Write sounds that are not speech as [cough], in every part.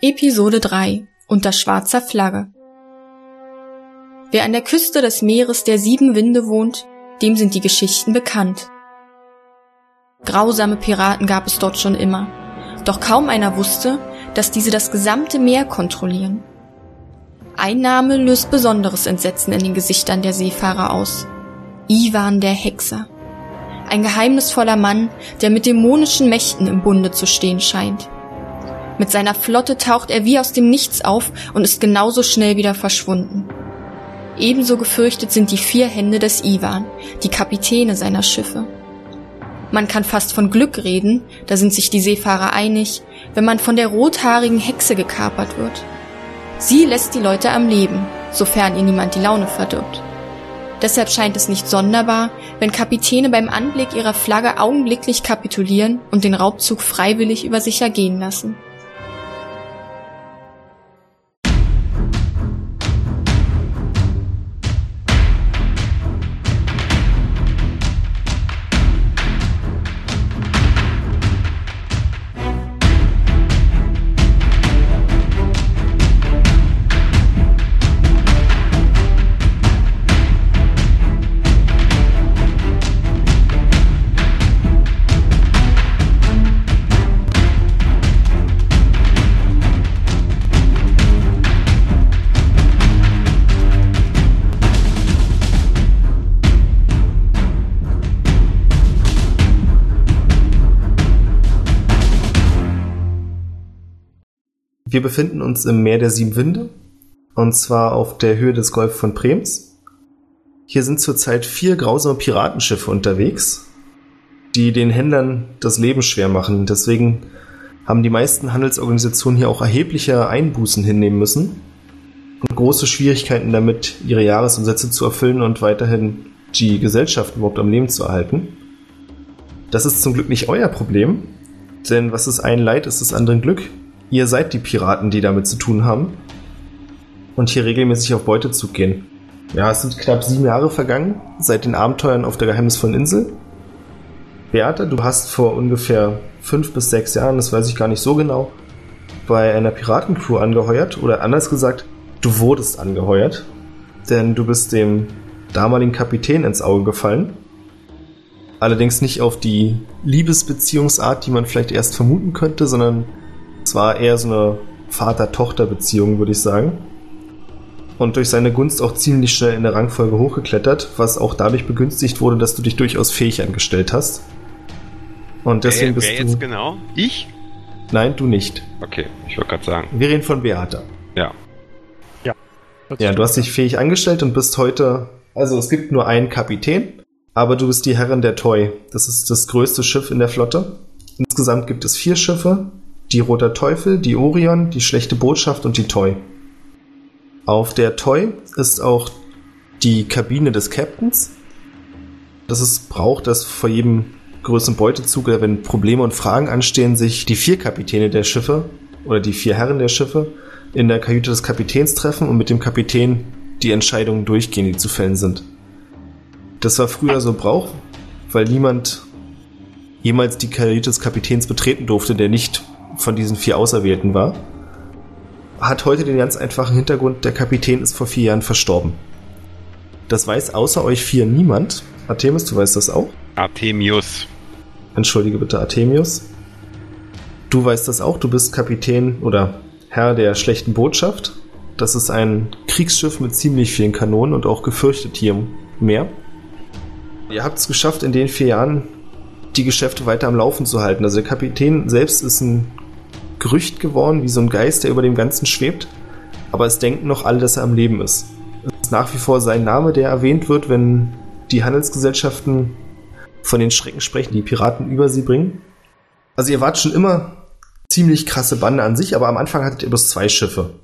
Episode 3 Unter schwarzer Flagge Wer an der Küste des Meeres der sieben Winde wohnt, dem sind die Geschichten bekannt. Grausame Piraten gab es dort schon immer, doch kaum einer wusste, dass diese das gesamte Meer kontrollieren. Ein Name löst besonderes Entsetzen in den Gesichtern der Seefahrer aus. Ivan der Hexer. Ein geheimnisvoller Mann, der mit dämonischen Mächten im Bunde zu stehen scheint. Mit seiner Flotte taucht er wie aus dem Nichts auf und ist genauso schnell wieder verschwunden. Ebenso gefürchtet sind die vier Hände des Ivan, die Kapitäne seiner Schiffe. Man kann fast von Glück reden, da sind sich die Seefahrer einig, wenn man von der rothaarigen Hexe gekapert wird. Sie lässt die Leute am Leben, sofern ihr niemand die Laune verdirbt. Deshalb scheint es nicht sonderbar, wenn Kapitäne beim Anblick ihrer Flagge augenblicklich kapitulieren und den Raubzug freiwillig über sich ergehen lassen. Wir befinden uns im Meer der Sieben Winde und zwar auf der Höhe des Golf von Brems. Hier sind zurzeit vier grausame Piratenschiffe unterwegs, die den Händlern das Leben schwer machen. Deswegen haben die meisten Handelsorganisationen hier auch erhebliche Einbußen hinnehmen müssen und große Schwierigkeiten damit, ihre Jahresumsätze zu erfüllen und weiterhin die Gesellschaft überhaupt am Leben zu erhalten. Das ist zum Glück nicht euer Problem, denn was ist ein Leid, ist das andere Glück. Ihr seid die Piraten, die damit zu tun haben. Und hier regelmäßig auf Beutezug gehen. Ja, es sind knapp sieben Jahre vergangen seit den Abenteuern auf der geheimnisvollen Insel. Beate, du hast vor ungefähr fünf bis sechs Jahren, das weiß ich gar nicht so genau, bei einer Piratencrew angeheuert. Oder anders gesagt, du wurdest angeheuert. Denn du bist dem damaligen Kapitän ins Auge gefallen. Allerdings nicht auf die Liebesbeziehungsart, die man vielleicht erst vermuten könnte, sondern es war eher so eine Vater-Tochter-Beziehung, würde ich sagen. Und durch seine Gunst auch ziemlich schnell in der Rangfolge hochgeklettert, was auch dadurch begünstigt wurde, dass du dich durchaus fähig angestellt hast. Und deswegen wer, wer bist jetzt du. genau? Ich? Nein, du nicht. Okay, ich wollte gerade sagen. Wir reden von Beata. Ja. Ja, du hast dich fähig angestellt und bist heute. Also es gibt nur einen Kapitän, aber du bist die Herrin der Toy. Das ist das größte Schiff in der Flotte. Insgesamt gibt es vier Schiffe. Die Roter Teufel, die Orion, die Schlechte Botschaft und die Toy. Auf der Toy ist auch die Kabine des Captains. Das ist braucht, dass vor jedem größeren Beutezug oder wenn Probleme und Fragen anstehen, sich die vier Kapitäne der Schiffe oder die vier Herren der Schiffe in der Kajüte des Kapitäns treffen und mit dem Kapitän die Entscheidungen durchgehen, die zu fällen sind. Das war früher so Brauch, weil niemand jemals die Kajüte des Kapitäns betreten durfte, der nicht von diesen vier Auserwählten war. Hat heute den ganz einfachen Hintergrund, der Kapitän ist vor vier Jahren verstorben. Das weiß außer euch vier niemand. Artemis, du weißt das auch? Artemius. Entschuldige bitte, Artemius. Du weißt das auch, du bist Kapitän oder Herr der schlechten Botschaft. Das ist ein Kriegsschiff mit ziemlich vielen Kanonen und auch gefürchtet hier im Meer. Ihr habt es geschafft, in den vier Jahren die Geschäfte weiter am Laufen zu halten. Also der Kapitän selbst ist ein Gerücht geworden, wie so ein Geist, der über dem Ganzen schwebt. Aber es denken noch alle, dass er am Leben ist. Es ist nach wie vor sein Name, der erwähnt wird, wenn die Handelsgesellschaften von den Schrecken sprechen, die Piraten über sie bringen. Also ihr wart schon immer ziemlich krasse Bande an sich, aber am Anfang hattet ihr bloß zwei Schiffe.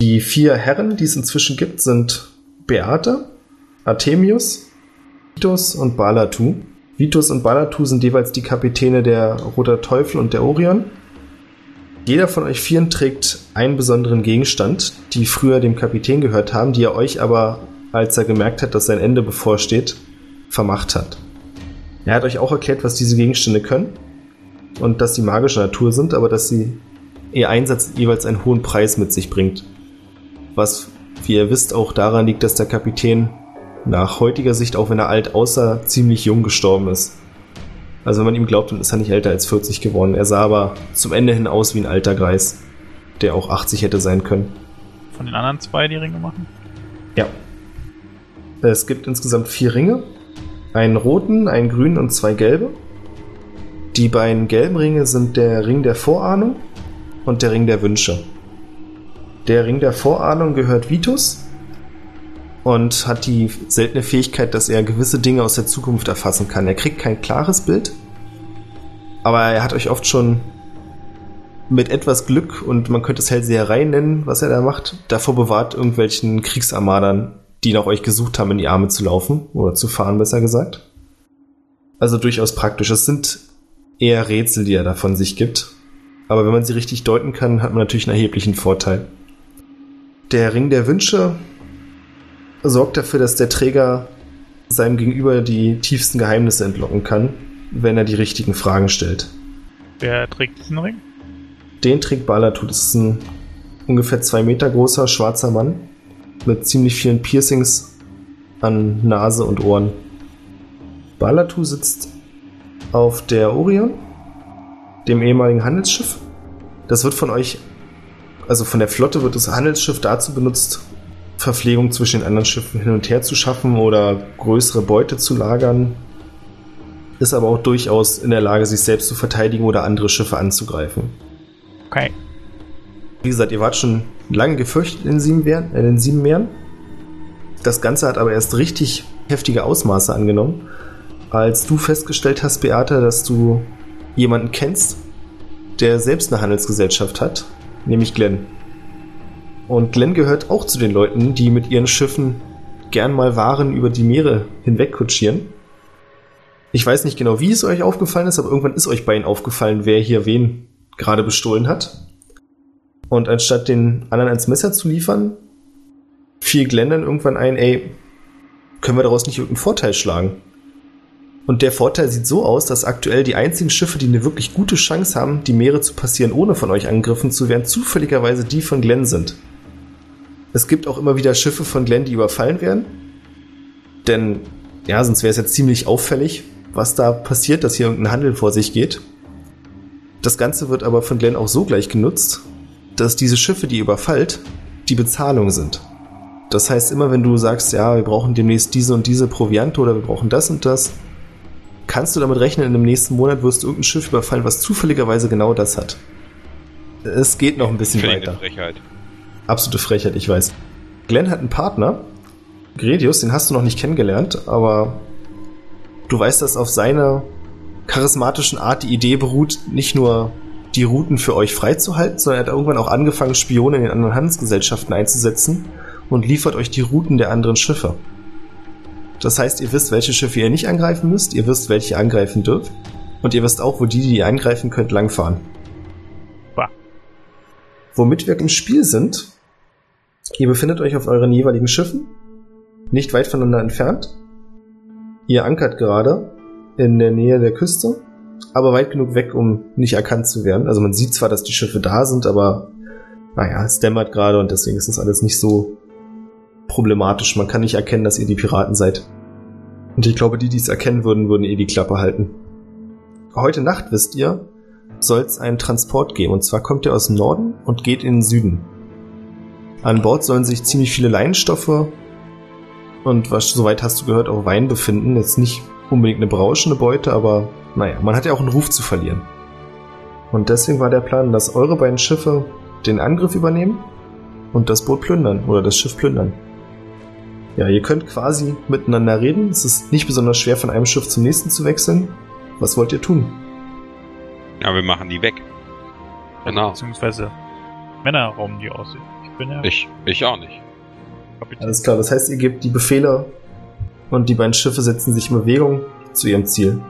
Die vier Herren, die es inzwischen gibt, sind Beate, Artemius, Vitus und Balatu. Vitus und Balatu sind jeweils die Kapitäne der Roter Teufel und der Orion. Jeder von euch vieren trägt einen besonderen Gegenstand, die früher dem Kapitän gehört haben, die er euch aber, als er gemerkt hat, dass sein Ende bevorsteht, vermacht hat. Er hat euch auch erklärt, was diese Gegenstände können und dass sie magischer Natur sind, aber dass sie ihr Einsatz jeweils einen hohen Preis mit sich bringt. Was, wie ihr wisst, auch daran liegt, dass der Kapitän nach heutiger Sicht, auch wenn er alt aussah, ziemlich jung gestorben ist. Also wenn man ihm glaubt, dann ist er nicht älter als 40 geworden. Er sah aber zum Ende hin aus wie ein alter Greis, der auch 80 hätte sein können. Von den anderen zwei die Ringe machen? Ja. Es gibt insgesamt vier Ringe. Einen roten, einen grünen und zwei gelbe. Die beiden gelben Ringe sind der Ring der Vorahnung und der Ring der Wünsche. Der Ring der Vorahnung gehört Vitus und hat die seltene Fähigkeit, dass er gewisse Dinge aus der Zukunft erfassen kann. Er kriegt kein klares Bild, aber er hat euch oft schon mit etwas Glück und man könnte es Hellseherei nennen, was er da macht, davor bewahrt, irgendwelchen Kriegsarmadern, die nach euch gesucht haben, in die Arme zu laufen oder zu fahren, besser gesagt. Also durchaus praktisch. Es sind eher Rätsel, die er da von sich gibt. Aber wenn man sie richtig deuten kann, hat man natürlich einen erheblichen Vorteil. Der Ring der Wünsche sorgt dafür, dass der Träger seinem Gegenüber die tiefsten Geheimnisse entlocken kann, wenn er die richtigen Fragen stellt. Wer trägt diesen Ring? Den trägt Balatut. Das ist ein ungefähr zwei Meter großer schwarzer Mann mit ziemlich vielen Piercings an Nase und Ohren. Balatu sitzt auf der Orion, dem ehemaligen Handelsschiff. Das wird von euch, also von der Flotte wird das Handelsschiff dazu benutzt, Verpflegung zwischen den anderen Schiffen hin und her zu schaffen oder größere Beute zu lagern. Ist aber auch durchaus in der Lage, sich selbst zu verteidigen oder andere Schiffe anzugreifen. Okay. Wie gesagt, ihr wart schon lange gefürchtet in den sieben, Meeren, in den sieben Meeren. Das Ganze hat aber erst richtig heftige Ausmaße angenommen, als du festgestellt hast, Beata, dass du jemanden kennst, der selbst eine Handelsgesellschaft hat, nämlich Glenn. Und Glenn gehört auch zu den Leuten, die mit ihren Schiffen gern mal Waren über die Meere hinweg kutschieren. Ich weiß nicht genau, wie es euch aufgefallen ist, aber irgendwann ist euch beiden aufgefallen, wer hier wen gerade bestohlen hat. Und anstatt den anderen ans Messer zu liefern, fiel Glenn dann irgendwann ein, ey, können wir daraus nicht irgendeinen Vorteil schlagen? Und der Vorteil sieht so aus, dass aktuell die einzigen Schiffe, die eine wirklich gute Chance haben, die Meere zu passieren, ohne von euch angegriffen zu werden, zufälligerweise die von Glenn sind. Es gibt auch immer wieder Schiffe von Glenn, die überfallen werden. Denn, ja, sonst wäre es jetzt ziemlich auffällig, was da passiert, dass hier irgendein Handel vor sich geht. Das Ganze wird aber von Glenn auch so gleich genutzt, dass diese Schiffe, die überfallt, die Bezahlung sind. Das heißt, immer wenn du sagst, ja, wir brauchen demnächst diese und diese Proviante oder wir brauchen das und das, kannst du damit rechnen, in dem nächsten Monat wirst du irgendein Schiff überfallen, was zufälligerweise genau das hat. Es geht noch ein bisschen weiter. Frechheit. Absolute Frechheit, ich weiß. Glenn hat einen Partner, Gredius, den hast du noch nicht kennengelernt, aber du weißt, dass auf seiner charismatischen Art die Idee beruht, nicht nur die Routen für euch freizuhalten, sondern er hat irgendwann auch angefangen, Spione in den anderen Handelsgesellschaften einzusetzen und liefert euch die Routen der anderen Schiffe. Das heißt, ihr wisst, welche Schiffe ihr nicht angreifen müsst, ihr wisst, welche ihr angreifen dürft und ihr wisst auch, wo die, die ihr angreifen könnt, langfahren. Bah. Womit wir im Spiel sind, Ihr befindet euch auf euren jeweiligen Schiffen, nicht weit voneinander entfernt. Ihr ankert gerade in der Nähe der Küste, aber weit genug weg, um nicht erkannt zu werden. Also man sieht zwar, dass die Schiffe da sind, aber naja, es dämmert gerade und deswegen ist das alles nicht so problematisch. Man kann nicht erkennen, dass ihr die Piraten seid. Und ich glaube, die, die es erkennen würden, würden eh die Klappe halten. Heute Nacht, wisst ihr, soll es einen Transport geben. Und zwar kommt ihr aus dem Norden und geht in den Süden. An Bord sollen sich ziemlich viele Leinstoffe und was soweit hast du gehört auch Wein befinden. Jetzt nicht unbedingt eine berauschende Beute, aber naja, man hat ja auch einen Ruf zu verlieren. Und deswegen war der Plan, dass eure beiden Schiffe den Angriff übernehmen und das Boot plündern oder das Schiff plündern. Ja, ihr könnt quasi miteinander reden. Es ist nicht besonders schwer, von einem Schiff zum nächsten zu wechseln. Was wollt ihr tun? Ja, wir machen die weg. Genau. Beziehungsweise Männer rauben die aus. Ich bin ja Ich, ich auch nicht. Kapitän. Alles klar, das heißt, ihr gebt die Befehle und die beiden Schiffe setzen sich in Bewegung zu ihrem Ziel.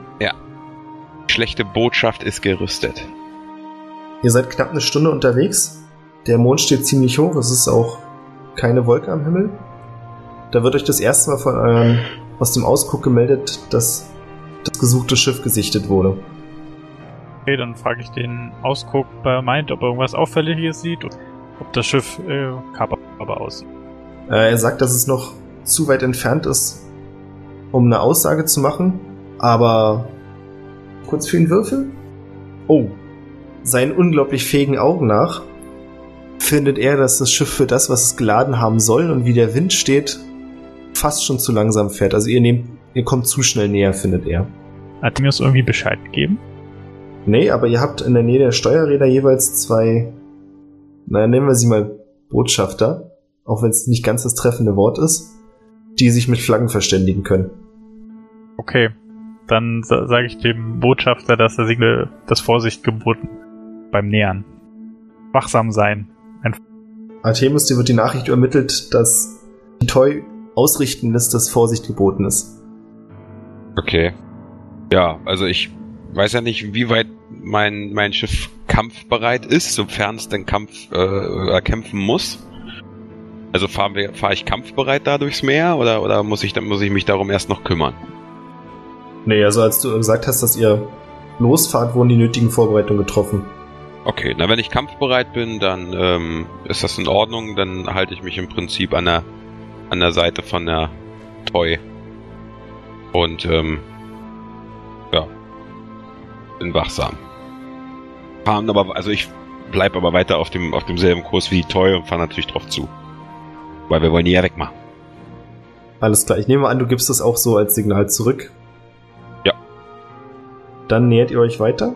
Schlechte Botschaft ist gerüstet. Ihr seid knapp eine Stunde unterwegs. Der Mond steht ziemlich hoch, es ist auch keine Wolke am Himmel. Da wird euch das erste Mal von eurem, aus dem Ausguck gemeldet, dass das gesuchte Schiff gesichtet wurde. Okay, dann frage ich den Ausguck bei meint, ob er irgendwas Auffälliges sieht und ob das Schiff äh, kaperbar aussieht. Äh, er sagt, dass es noch zu weit entfernt ist, um eine Aussage zu machen, aber kurz für ihn würfeln? Oh, seinen unglaublich fähigen Augen nach findet er, dass das Schiff für das, was es geladen haben soll und wie der Wind steht, fast schon zu langsam fährt. Also ihr nehmt, ihr kommt zu schnell näher, findet er. Hat mir das irgendwie Bescheid gegeben? Nee, aber ihr habt in der Nähe der Steuerräder jeweils zwei, naja, nennen wir sie mal Botschafter, auch wenn es nicht ganz das treffende Wort ist, die sich mit Flaggen verständigen können. Okay, dann sa sage ich dem Botschafter, dass er Signal das Vorsicht geboten beim Nähern. Wachsam sein. Ein Artemis, dir wird die Nachricht übermittelt, dass die Toy ausrichten lässt, dass Vorsicht geboten ist. Okay. Ja, also ich weiß ja nicht, wie weit mein, mein Schiff kampfbereit ist, sofern es denn Kampf äh, kämpfen muss. Also fahre ich kampfbereit da durchs Meer oder, oder muss ich, muss ich mich darum erst noch kümmern? Nee, also als du gesagt hast, dass ihr losfahrt, wurden die nötigen Vorbereitungen getroffen. Okay, na wenn ich kampfbereit bin, dann ähm, ist das in Ordnung. Dann halte ich mich im Prinzip an der an der Seite von der Toy und ähm, ja bin wachsam. Fahren aber also ich bleib aber weiter auf dem auf demselben Kurs wie die Toy und fahre natürlich drauf zu, weil wir wollen die ja wegmachen. Alles klar, ich nehme an, du gibst das auch so als Signal zurück. Ja. Dann nähert ihr euch weiter.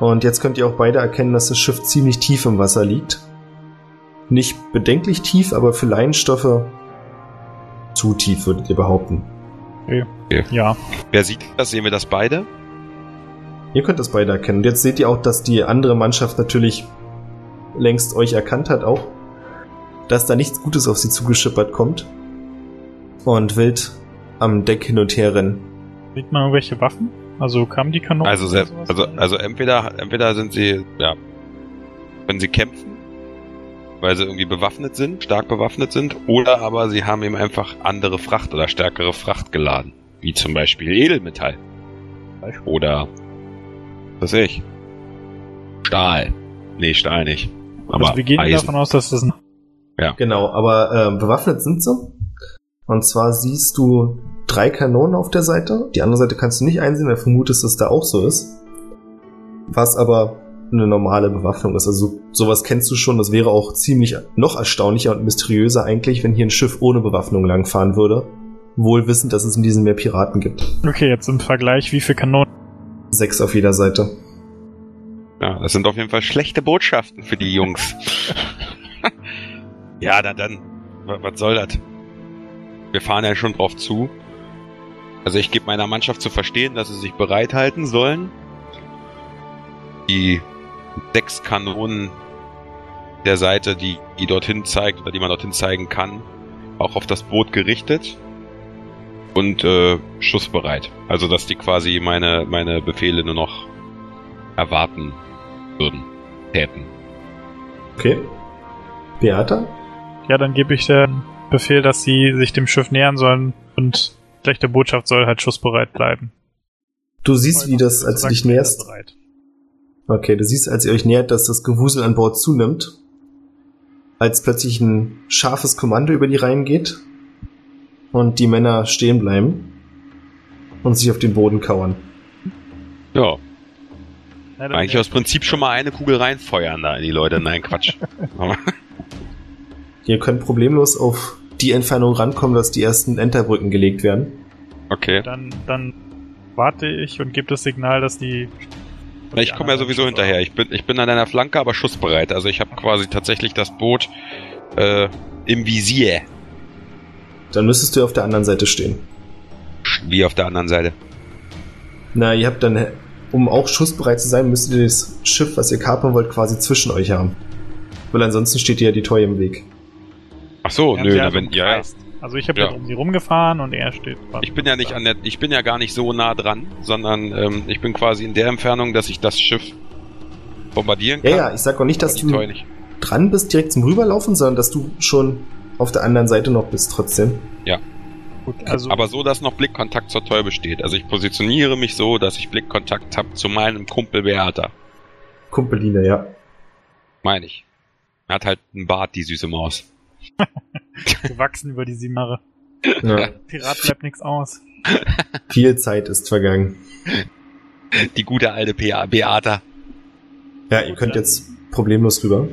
Und jetzt könnt ihr auch beide erkennen, dass das Schiff ziemlich tief im Wasser liegt. Nicht bedenklich tief, aber für Leinstoffe zu tief, würdet ihr behaupten. Okay. Okay. Ja. Wer sieht das? Sehen wir das beide? Ihr könnt das beide erkennen. Und jetzt seht ihr auch, dass die andere Mannschaft natürlich längst euch erkannt hat auch, dass da nichts Gutes auf sie zugeschippert kommt und wild am Deck hin und her rennen. Sieht man irgendwelche Waffen? Also kamen die Kanonen? Also, oder se- sowas? also, also entweder, entweder sind sie, ja, wenn sie kämpfen, weil sie irgendwie bewaffnet sind, stark bewaffnet sind, oder aber sie haben eben einfach andere Fracht oder stärkere Fracht geladen. Wie zum Beispiel Edelmetall. Oder, was ich, Stahl. Nee, Stahl nicht. Aber also wir gehen Eisen. davon aus, dass das ein Genau, aber äh, bewaffnet sind sie. Und zwar siehst du drei Kanonen auf der Seite. Die andere Seite kannst du nicht einsehen, weil du vermutest, dass da auch so ist. Was aber eine normale Bewaffnung ist. Also sowas kennst du schon. Das wäre auch ziemlich noch erstaunlicher und mysteriöser eigentlich, wenn hier ein Schiff ohne Bewaffnung langfahren würde. Wohl wissend, dass es in diesem Meer Piraten gibt. Okay, jetzt im Vergleich, wie viele Kanonen? Sechs auf jeder Seite. Ja, das sind auf jeden Fall schlechte Botschaften für die Jungs. [laughs] ja, dann, dann, wa- was soll das? Wir fahren ja schon drauf zu. Also ich gebe meiner Mannschaft zu verstehen, dass sie sich bereithalten sollen. Die sechs Kanonen der Seite, die, die dorthin zeigt oder die man dorthin zeigen kann, auch auf das Boot gerichtet und äh, schussbereit. Also dass die quasi meine, meine Befehle nur noch erwarten würden, täten. Okay. Beata? Ja, dann gebe ich den Befehl, dass sie sich dem Schiff nähern sollen und schlechte Botschaft soll halt schussbereit bleiben. Du siehst, wie das, als du dich näherst. Okay, du siehst, als ihr euch nähert, dass das Gewusel an Bord zunimmt. Als plötzlich ein scharfes Kommando über die Reihen geht und die Männer stehen bleiben und sich auf den Boden kauern. Ja, eigentlich aus Prinzip schon mal eine Kugel reinfeuern da in die Leute. Nein, Quatsch. [laughs] Ihr könnt problemlos auf die Entfernung rankommen, dass die ersten Enterbrücken gelegt werden. okay. Dann, dann warte ich und gebe das Signal, dass die. Na, ich komme ja sowieso hinterher. Ich bin, ich bin an deiner Flanke, aber schussbereit. Also ich habe quasi tatsächlich das Boot äh, im Visier. Dann müsstest du auf der anderen Seite stehen. Wie auf der anderen Seite. Na, ihr habt dann, um auch schussbereit zu sein, müsstet ihr das Schiff, was ihr kapern wollt, quasi zwischen euch haben. Weil ansonsten steht ihr ja die Toy im Weg. Ach so, haben nö, na, wenn, ja, ja. Also ich habe Ja. ja. um sie rumgefahren und er steht. Ich bin ja nicht an der, ich bin ja gar nicht so nah dran, sondern ähm, ich bin quasi in der Entfernung, dass ich das Schiff bombardieren kann. Ja, ja, ich sag auch nicht, dass du nicht. dran bist, direkt zum Rüberlaufen, sondern dass du schon auf der anderen Seite noch bist trotzdem. Ja. Gut, also Aber so, dass noch Blickkontakt zur Toy besteht. Also ich positioniere mich so, dass ich Blickkontakt habe zu meinem Kumpel Beata. Kumpeline, ja. Meine ich. Er hat halt einen Bart, die süße Maus. [laughs] gewachsen über die Jahre. ja. Pirat bleibt nichts aus. [laughs] Viel Zeit ist vergangen. Die gute alte P.A. Beata. Ja, ihr könnt jetzt problemlos rüber.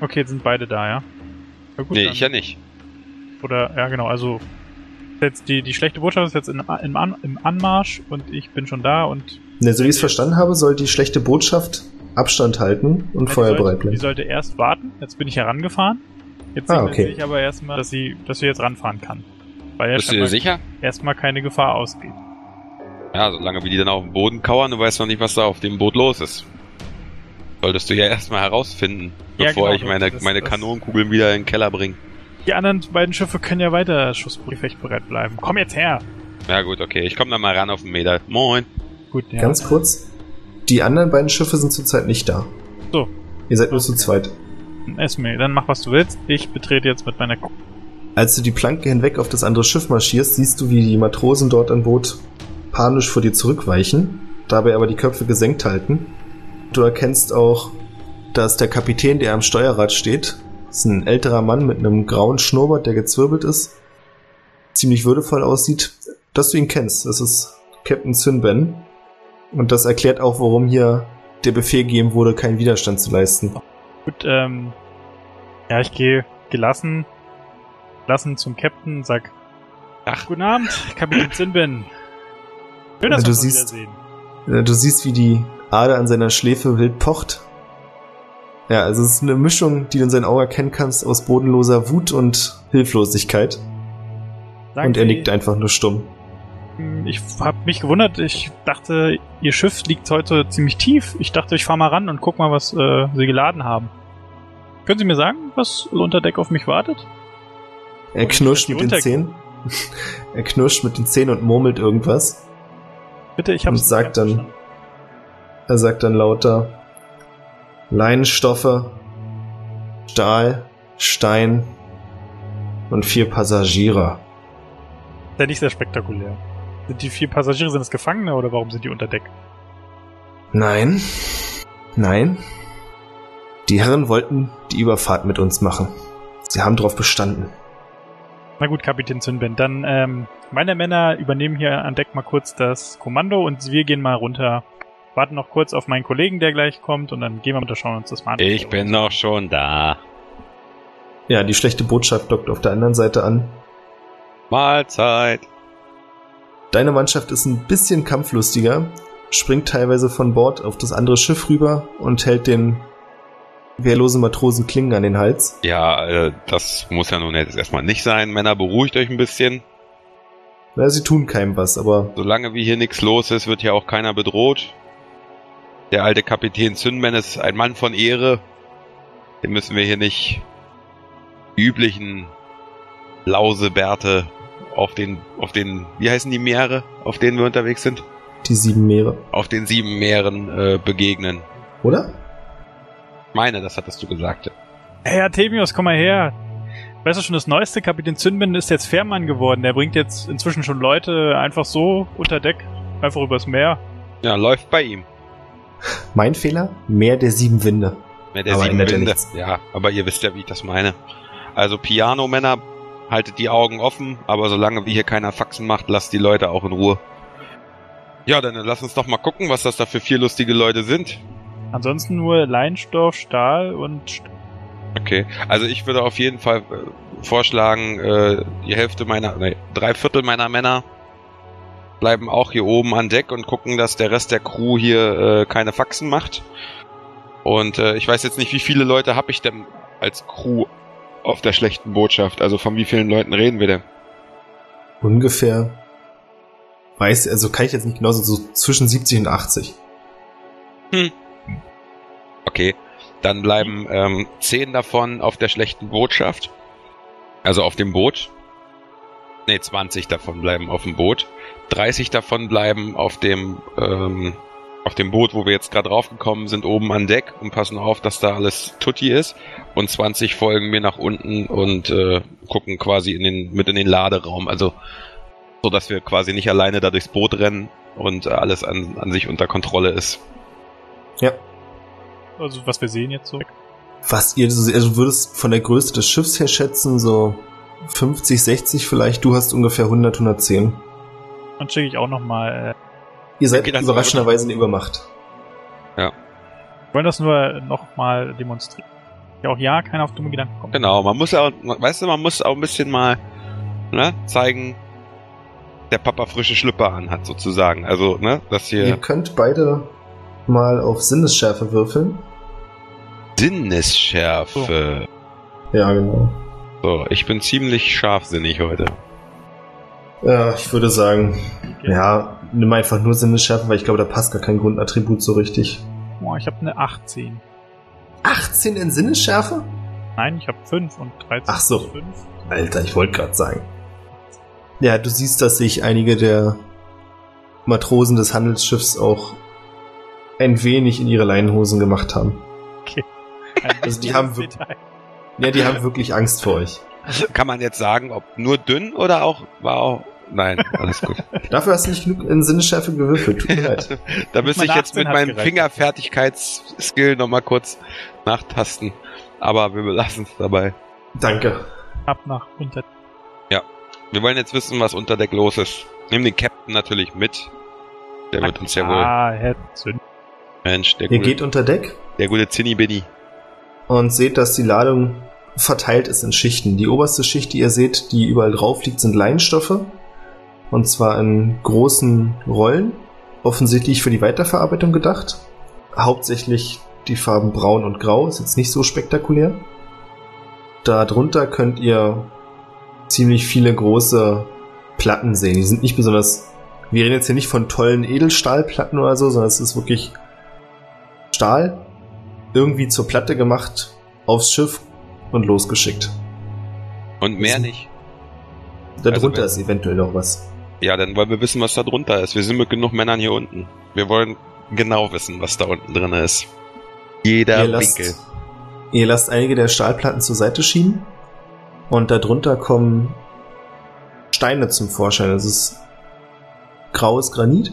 Okay, jetzt sind beide da, ja? Ja gut, Nee, dann- ich ja nicht. Oder, ja genau, also jetzt die, die schlechte Botschaft ist jetzt in, im, An, im Anmarsch und ich bin schon da und Ne, so wie ich es verstanden habe, soll die schlechte Botschaft Abstand halten und die feuerbereit sollte, die bleiben. sollte erst warten. Jetzt bin ich herangefahren. Jetzt Ah, okay. ich aber erstmal, dass sie, dass sie jetzt ranfahren kann. Weil ja Bist du dir sicher? erstmal keine Gefahr ausgeht. Ja, solange wie die dann auf dem Boden kauern, du weißt noch nicht, was da auf dem Boot los ist. Solltest du ja erstmal herausfinden, Ja, bevor genau, ich meine, das- meine das- Kanonenkugeln wieder in den Keller bringe. Die anderen beiden Schiffe können ja weiter schussgefechtbereit bleiben. Komm jetzt her! Ja gut, okay, ich komme dann mal ran auf den Meter. Moin. Gut, ja. Ganz kurz. Die anderen beiden Schiffe sind zurzeit nicht da. So. Ihr seid nur zu zweit. Esme, dann mach was du willst. Ich betrete jetzt mit meiner Ku- Als du die Planke hinweg auf das andere Schiff marschierst, siehst du, wie die Matrosen dort an Boot panisch vor dir zurückweichen, dabei aber die Köpfe gesenkt halten. Du erkennst auch, dass der Kapitän, der am Steuerrad steht, ist ein älterer Mann mit einem grauen Schnurrbart, der gezwirbelt ist, ziemlich würdevoll aussieht, dass du ihn kennst. Das ist Captain Sinben. Und das erklärt auch, warum hier der Befehl gegeben wurde, keinen Widerstand zu leisten. Gut, ähm, ja, ich gehe gelassen, gelassen zum Captain, sag, Ach. guten Abend, Kapitän Sinben. Schön, dass Also wir du uns siehst- wiedersehen. Du siehst, wie die Ader an seiner Schläfe wild pocht. Ja, also es ist eine Mischung, die du in seinen Augen erkennen kannst, aus bodenloser Wut und Hilflosigkeit. Sagen und er nickt einfach nur stumm. Ich habe mich gewundert, ich dachte, Ihr Schiff liegt heute ziemlich tief. Ich dachte, ich fahr mal ran und guck mal, was äh, Sie geladen haben. Können Sie mir sagen, was unter Deck auf mich wartet? Er knirscht mit den Zähnen. [laughs] er knirscht mit den Zähnen und murmelt irgendwas. Bitte, ich habe Und sagt dann- Er sagt dann lauter Leinenstoffe, Stahl, Stein und vier Passagiere. Ist ja nicht sehr spektakulär. Sind die vier Passagiere, sind das Gefangene oder warum sind die unter Deck? Nein, nein. Die Herren wollten die Überfahrt mit uns machen. Sie haben darauf bestanden. Na gut, Kapitän Zünben, dann ähm, meine Männer übernehmen hier an Deck mal kurz das Kommando und wir gehen mal runter. Warten noch kurz auf meinen Kollegen, der gleich kommt und dann gehen wir runter, schauen uns das mal an. Ich bin noch schon da. Ja, die schlechte Botschaft dockt auf der anderen Seite an. Mahlzeit. Deine Mannschaft ist ein bisschen kampflustiger, springt teilweise von Bord auf das andere Schiff rüber und hält den wehrlosen Matrosen Klingen an den Hals. Ja, äh, das muss ja nun jetzt erstmal nicht sein. Männer, beruhigt euch ein bisschen. Na, sie tun keinem was, aber Solange wie hier nichts los ist, wird hier auch keiner bedroht. Der alte Kapitän Zündman ist ein Mann von Ehre. Den müssen wir hier nicht die üblichen Lausebärte auf den, auf den, wie heißen die Meere, auf denen wir unterwegs sind? die sieben Meere. Auf den sieben Meeren äh, begegnen. Oder? Ich meine, das hattest du gesagt. Hey Artemius, komm mal her. Weißt du schon, das neueste Kapitän Zündben ist jetzt Fährmann geworden. Der bringt jetzt inzwischen schon Leute einfach so unter Deck, einfach übers Meer. Ja, läuft bei ihm. Mein Fehler? Meer der sieben Winde. Ja, der Aber sieben Winde. nichts. Ja, aber ihr wisst ja, wie ich das meine. Also Piano-Männer, haltet die Augen offen, aber solange wie hier keiner Faxen macht, lasst die Leute auch in Ruhe. Ja, dann lass uns doch mal gucken, was das da für vier lustige Leute sind. Ansonsten nur Leinstoff, Stahl und St Okay, also ich würde auf jeden Fall äh, vorschlagen, äh, die Hälfte meiner, nee, drei Viertel meiner Männer bleiben auch hier oben an Deck und gucken, dass der Rest der Crew hier äh, keine Faxen macht. Und äh, ich weiß jetzt nicht, wie viele Leute habe ich denn als Crew auf der schlechten Botschaft? Also von wie vielen Leuten reden wir denn? Ungefähr. Weiß, also kann ich jetzt nicht genau, so- so zwischen 70 und 80. Okay, dann bleiben ähm, zehn davon auf der schlechten Botschaft. Also auf dem Boot. Ne, 20 davon bleiben auf dem Boot. 30 davon bleiben auf dem ähm, auf dem Boot, wo wir jetzt gerade raufgekommen sind, oben an Deck und passen auf, dass da alles tutti ist. Und 20 folgen mir nach unten und äh, gucken quasi in den, mit in den Laderaum. Also So dass wir quasi nicht alleine da durchs Boot rennen und alles an, an sich unter Kontrolle ist. Ja. Also was wir sehen jetzt so. Was ihr, also du würdest von der Größe des Schiffs her schätzen, so 50, 60 vielleicht. Du hast ungefähr 100, 110. Dann schicke ich auch nochmal. Äh, Ihr seid überraschenderweise in der Übermacht. wir wollen das nur nochmal demonstrieren. Ja, auch ja, keiner auf dumme Gedanken kommt. Genau, man muss ja, auch, weißt du, man muss auch ein bisschen mal ne, zeigen, der Papa frische Schlüpper an hat sozusagen. Also, ne, dass Ihr hier könnt beide mal auf Sinnesschärfe würfeln. Sinnesschärfe. Ja, genau. So, ich bin ziemlich scharfsinnig heute. Ja, ich würde sagen, ja, nimm einfach nur Sinnesschärfe, weil ich glaube, da passt gar kein Grundattribut so richtig. Boah, ich habe eine 18. 18 in Sinnesschärfe? Nein, ich habe 5 und 13 Ach so. plus 5. Alter, ich wollte gerade sagen. Ja, du siehst, dass sich einige der Matrosen des Handelsschiffs auch ein wenig in ihre Leinenhosen gemacht haben. [laughs] Ein Also die haben Detail. Ja, die haben wirklich Angst vor euch. Kann man jetzt sagen, ob nur dünn oder auch, war auch, nein, alles gut. Dafür hast du nicht genug in Sinnesschärfe gewürfelt. Tut mir leid. Da müsste ich jetzt mit 18 hat meinem. Fingerfertigkeitsskill nochmal kurz nachtasten. Aber wir belassen es dabei. Danke. Ab nach unter. Wir wollen jetzt wissen, was unter Deck los ist. Nehmen den Captain natürlich mit. Der wird uns ja wohl. Ah, Herr Zünd. Mensch, der Ihr gute, geht unter Deck der gute Zinni Binni. und seht, dass die Ladung verteilt ist in Schichten. Die oberste Schicht, die ihr seht, die überall drauf liegt, sind Leinstoffe. Und zwar in großen Rollen. Offensichtlich für die Weiterverarbeitung gedacht. Hauptsächlich die Farben braun und grau. Ist jetzt nicht so spektakulär. Darunter könnt ihr ziemlich viele große Platten sehen. Die sind nicht besonders. Wir reden jetzt hier nicht von tollen Edelstahlplatten oder so, sondern es ist wirklich Stahl irgendwie zur Platte gemacht, aufs Schiff und losgeschickt. Und mehr nicht. Darunter Also ist eventuell noch was. Ja, dann wollen wir wissen, was da drunter ist. Wir sind mit genug Männern hier unten. Wir wollen genau wissen, was da unten drin ist. Jeder ihr, lasst, Winkel. ihr lasst einige der Stahlplatten zur Seite schieben und darunter kommen Steine zum Vorschein. Es ist graues Granit.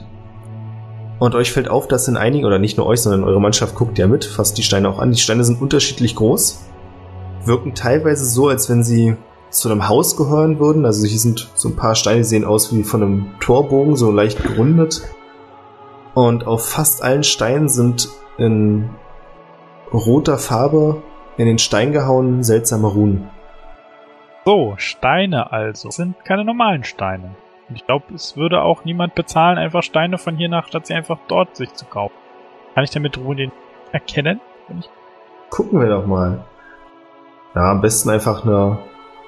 Und euch fällt auf, dass in einigen, oder nicht nur euch, sondern eure Mannschaft guckt ja mit, fasst die Steine auch an. Die Steine sind unterschiedlich groß, wirken teilweise so, als wenn sie zu einem Haus gehören würden. Also hier sind so ein paar Steine, die sehen aus wie von einem Torbogen, so leicht gerundet. Und auf fast allen Steinen sind in roter Farbe in den Stein gehauen seltsame Runen. So, Steine also. Das sind keine normalen Steine. Und ich glaube, es würde auch niemand bezahlen, einfach Steine von hier nach, statt sie einfach dort sich zu kaufen. Kann ich damit Ruhen den erkennen? Gucken wir doch mal. Ja, am besten einfach eine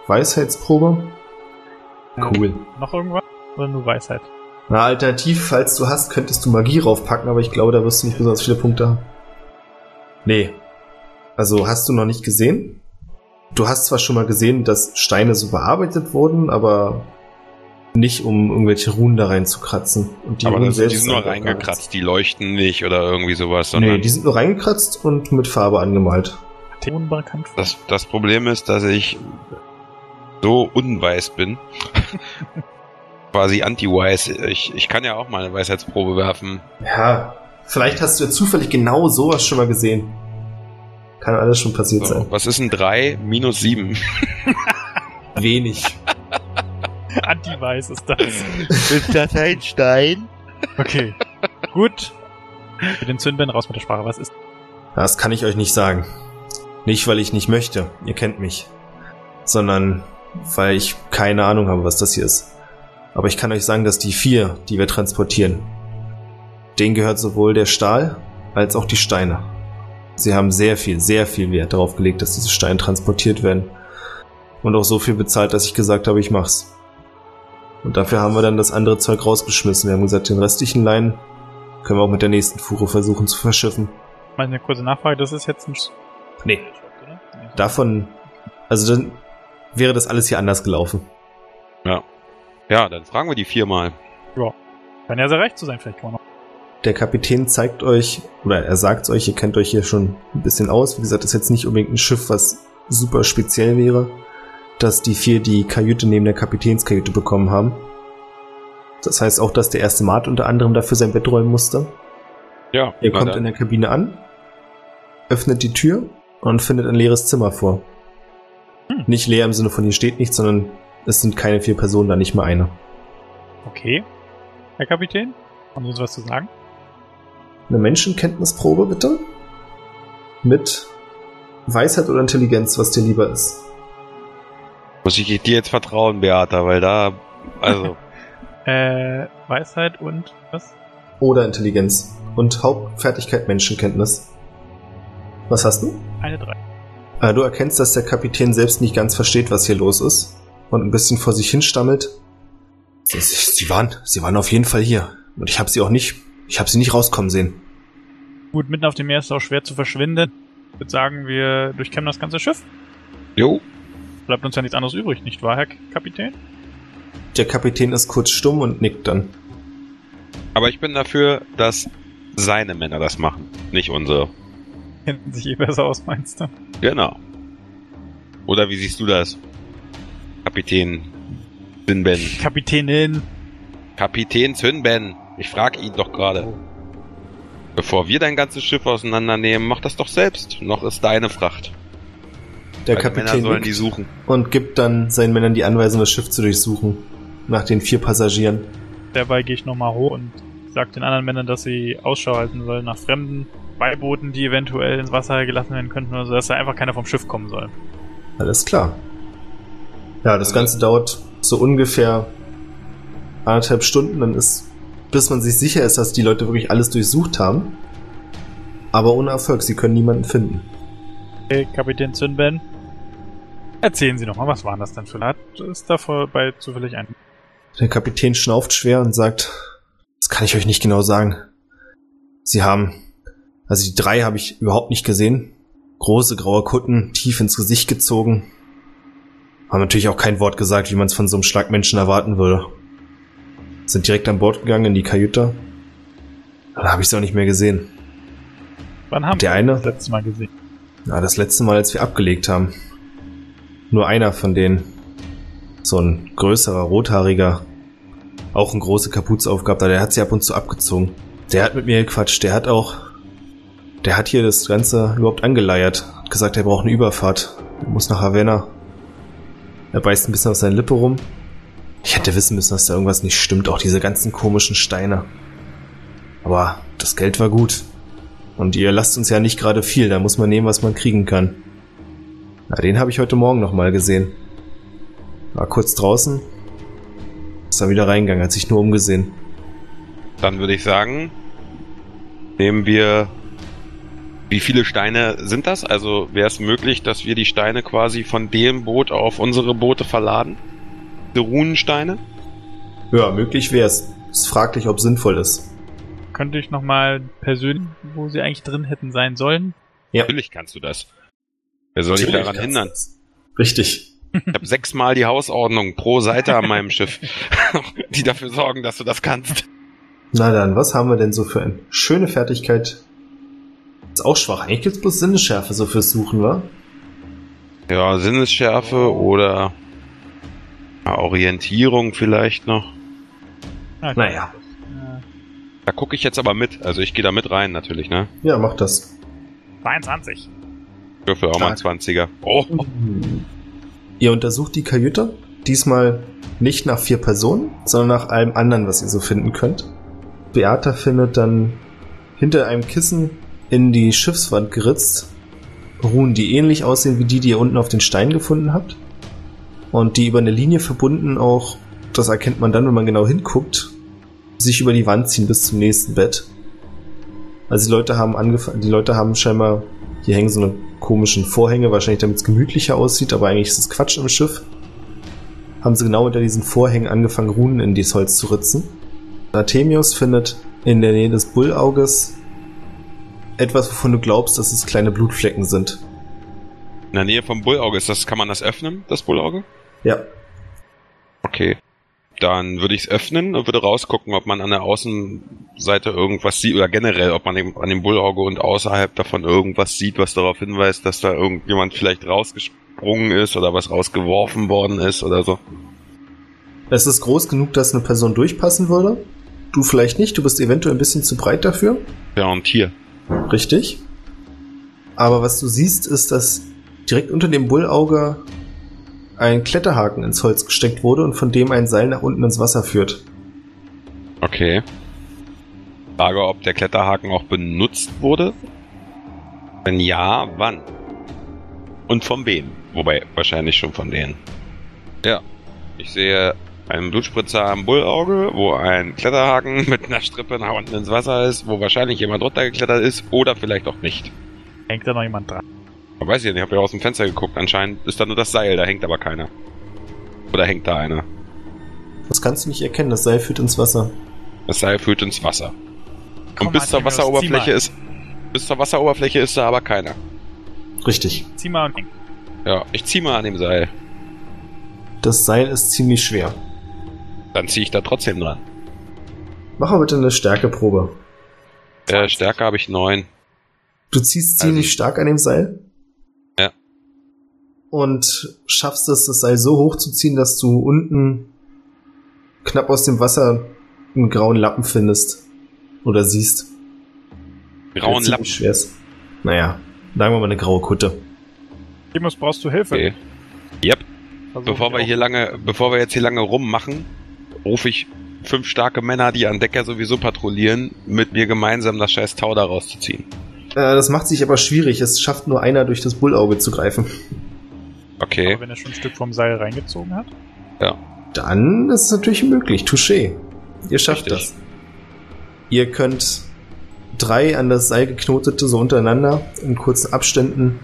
Weisheitsprobe. Cool. noch irgendwas? Oder nur Weisheit? Na, alternativ, falls du hast, könntest du Magie raufpacken, aber ich glaube, da wirst du nicht besonders viele Punkte haben. Nee. Also hast du noch nicht gesehen? Du hast zwar schon mal gesehen, dass Steine so bearbeitet wurden, aber nicht um irgendwelche Runen da reinzukratzen. Und die Aber Runen das, die selbst sind nur reingekratzt, die leuchten nicht oder irgendwie sowas, sondern Nee, die sind nur reingekratzt und mit Farbe angemalt. Das, das Problem ist, dass ich so unweiß bin. [laughs] Quasi anti-weiß. Ich, ich kann ja auch mal eine Weisheitsprobe werfen. Ja, vielleicht hast du ja zufällig genau sowas schon mal gesehen. Kann alles schon passiert So, sein. was ist ein 3 minus 7? [laughs] Wenig. [laughs] Anti-Weiß ist das. Ist das ein Stein? Okay. Gut. Für den Zündben raus mit der Sprache. Was ist? Das kann ich euch nicht sagen. Nicht, weil ich nicht möchte, ihr kennt mich, sondern weil ich keine Ahnung habe, was das hier ist. Aber ich kann euch sagen, dass die vier, die wir transportieren, denen gehört sowohl der Stahl als auch die Steine. Sie haben sehr viel, sehr viel Wert darauf gelegt, dass diese Steine transportiert werden. Und auch so viel bezahlt, dass ich gesagt habe, ich mach's. Und dafür haben wir dann das andere Zeug rausgeschmissen. Wir haben gesagt, den restlichen Leinen können wir auch mit der nächsten Fuhre versuchen zu verschiffen. Mal eine kurze Nachfrage. Das ist jetzt ein... Nee. davon, also dann wäre das alles hier anders gelaufen. Ja, dann fragen wir die viermal. Kann ja sehr recht zu sein, vielleicht kann man noch. Der Kapitän zeigt euch, oder er sagt euch, ihr kennt euch hier schon ein bisschen aus. Wie gesagt, das ist jetzt nicht unbedingt ein Schiff, was super speziell wäre, dass die vier die Kajüte neben der Kapitänskajüte bekommen haben. Das heißt auch, dass der erste Mart unter anderem dafür sein Bett räumen musste. Ja, Er na kommt dann. in der Kabine an, öffnet die Tür und findet ein leeres Zimmer vor. Hm. Nicht leer im Sinne von hier steht nichts, sondern es sind keine vier Personen, da nicht mal eine. Okay. Herr Kapitän, haben Sie uns was zu sagen? Eine Menschenkenntnisprobe bitte. Mit Weisheit oder Intelligenz, was dir lieber ist. Muss ich dir jetzt vertrauen, Beata, weil da, also, [laughs] Äh, Weisheit und was? Oder Intelligenz. Und Hauptfertigkeit Menschenkenntnis. Was hast du? Eine drei. Äh, Du erkennst, dass der Kapitän selbst nicht ganz versteht, was hier los ist. Und ein bisschen vor sich hinstammelt. Sie, sie, sie waren, sie waren auf jeden Fall hier. Und ich habe sie auch nicht, ich habe sie nicht rauskommen sehen. Gut, mitten auf dem Meer ist es auch schwer zu verschwinden. Ich würde sagen, wir durchkämmen das ganze Schiff. jo, Bleibt uns ja nichts anderes übrig, nicht wahr, Herr Kapitän? Der Kapitän ist kurz stumm und nickt dann. aber ich bin dafür, dass seine Männer das machen, nicht unsere. Kennen sich eh besser aus, meinst du? Genau. Oder wie siehst du das? Kapitän Sinben. Kapitänin. Kapitän Sinben. Ich frage ihn doch gerade. Bevor wir dein ganzes Schiff auseinandernehmen, mach das doch selbst. Noch ist deine Fracht. Der Weil die Männer Kapitän sollen die suchen. und gibt dann seinen Männern die Anweisung, das Schiff zu durchsuchen. Nach den vier Passagieren. Dabei gehe ich nochmal hoch und sage den anderen Männern, dass sie Ausschau halten sollen nach fremden Beibooten, die eventuell ins Wasser gelassen werden könnten oder so, dass da einfach keiner vom Schiff kommen soll. Alles klar. Ja, das Ganze dauert so ungefähr anderthalb Stunden, dann ist, bis man sich sicher ist, dass die Leute wirklich alles durchsucht haben. Aber ohne Erfolg, sie können niemanden finden. Hey, Kapitän Zünben. Erzählen Sie noch mal, was waren das denn für Hat ist da vorbei zufällig ein? Der Kapitän schnauft schwer und sagt, kann ich euch nicht genau sagen. Sie haben, also die drei habe ich überhaupt nicht gesehen. Große graue Kutten, tief ins Gesicht gezogen. Haben natürlich auch kein Wort gesagt, wie man es von so einem Schlagmenschen erwarten würde. Sind direkt an Bord gegangen in die Kajüte. Dann habe ich sie auch nicht mehr gesehen. Wann haben Der eine? das letzte Mal gesehen? Ja, das letzte Mal, als wir abgelegt haben. Nur einer von denen. So ein größerer, rothaariger. Auch eine große Kapuze aufgehabt, aber der hat sie ab und zu abgezogen. Der hat mit mir gequatscht, der hat auch. Der hat hier das Ganze überhaupt angeleiert. Hat gesagt, er braucht eine Überfahrt. Er muss nach Havanna. Er beißt ein bisschen auf seine Lippe rum. Ich hätte wissen müssen, dass da irgendwas nicht stimmt. Auch diese ganzen komischen Steine. Aber das Geld war gut. Und ihr lasst uns ja nicht gerade viel, da muss man nehmen, was man kriegen kann. Na, den habe ich heute Morgen nochmal gesehen. War kurz draußen, ist dann wieder reingegangen, hat sich nur umgesehen. Dann würde ich sagen, nehmen wir. Wie viele Steine sind das? Also wäre es möglich, dass wir die Steine quasi von dem Boot auf unsere Boote verladen? Die Runensteine? Ja, möglich wäre es. Ist fraglich, ob sinnvoll ist. Könnte ich noch mal persönlich, wo sie eigentlich drin hätten sein sollen? Ja. Natürlich kannst du das. Wer soll dich daran hindern? das. Richtig. Ich habe sechsmal die Hausordnung pro Seite an meinem Schiff, [laughs] die dafür sorgen, dass du das kannst. Na dann, was haben wir denn so für eine schöne Fertigkeit? Ist auch schwach. Eigentlich gibt's bloß Sinnesschärfe so fürs Suchen, wa? Ja, Sinnesschärfe oder Orientierung vielleicht noch. Ah, Naja. Da gucke ich jetzt aber mit. Also ich gehe da mit rein natürlich, ne? Ja, mach das. 22. Ich würfel auch mal ein Stark. 20er. Oh, Ihr untersucht die Kajüte. Diesmal nicht nach vier Personen, sondern nach allem anderen, was ihr so finden könnt. Beata findet dann hinter einem Kissen in die Schiffswand geritzt Runen, die ähnlich aussehen wie die, die ihr unten auf den Stein gefunden habt. Und die über eine Linie verbunden auch, das erkennt man dann, wenn man genau hinguckt, sich über die Wand ziehen bis zum nächsten Bett. Also die Leute haben angefangen, die Leute haben scheinbar, hier hängen so eine komischen Vorhänge, wahrscheinlich damit es gemütlicher aussieht, aber eigentlich ist es Quatsch im Schiff. Haben sie genau unter diesen Vorhängen angefangen, Runen in dieses Holz zu ritzen. Artemius findet in der Nähe des Bullauges etwas, wovon du glaubst, dass es kleine Blutflecken sind. in der Nähe vom Bullauge ist das. Kann man das öffnen, das Bullauge? Ja, Okay. Dann würde ich es öffnen und würde rausgucken, ob man an der Außenseite irgendwas sieht oder generell, ob man dem, an dem Bullauge und außerhalb davon irgendwas sieht, was darauf hinweist, dass da irgendjemand vielleicht rausgesprungen ist oder was rausgeworfen worden ist oder so. Es ist groß genug, dass eine Person durchpassen würde. Du vielleicht nicht, du bist eventuell ein bisschen zu breit dafür. Ja, und hier. Richtig. Aber was du siehst, ist, dass direkt unter dem Bullauge ein Kletterhaken ins Holz gesteckt wurde und von dem ein Seil nach unten ins Wasser führt. Okay. Frage, ob der Kletterhaken auch benutzt wurde. Wenn ja, wann? Und von wem? Wobei, wahrscheinlich schon von denen. Ja. Ich sehe einen Blutspritzer am Bullauge, wo ein Kletterhaken [laughs] mit einer Strippe nach unten ins Wasser ist, wo wahrscheinlich jemand runtergeklettert ist oder vielleicht auch nicht. Hängt da noch jemand dran? Ich weiß ich nicht, ich habe ja aus dem Fenster geguckt. Anscheinend ist da nur das Seil, da hängt aber keiner. Oder hängt da einer? Das kannst du nicht erkennen, das Seil führt ins Wasser. Das Seil führt ins Wasser. Komm, Und bis zur Wasseroberfläche ist. Bis zur Wasseroberfläche ist da aber keiner. Richtig. Zieh mal häng. Ja, ich zieh mal an dem Seil. Das Seil ist ziemlich schwer. Dann zieh ich da trotzdem dran. Mach mal bitte eine Stärkeprobe. Äh, Stärke habe ich neun. Du ziehst ziemlich Also- stark an dem Seil. Und schaffst es, das Seil so hoch zu ziehen, dass du unten knapp aus dem Wasser einen grauen Lappen findest. Oder siehst. Grauen Lappen. Schwer ist. Naja, sagen wir mal eine graue Kutte. Demus, brauchst du Hilfe? Okay. Yep. Versuch Bevor wir auch. hier lange, bevor wir jetzt hier lange rummachen, rufe ich fünf starke Männer, die an Deck ja sowieso patrouillieren, mit mir gemeinsam das scheiß Tau da rauszuziehen. Äh, das macht sich aber schwierig. Es schafft nur einer durch das Bullauge zu greifen. Okay. Aber wenn er schon ein Stück vom Seil reingezogen hat? Dann ist es natürlich möglich. Touché. Ihr schafft Richtig. das. Ihr könnt drei an das Seil geknotete so untereinander in kurzen Abständen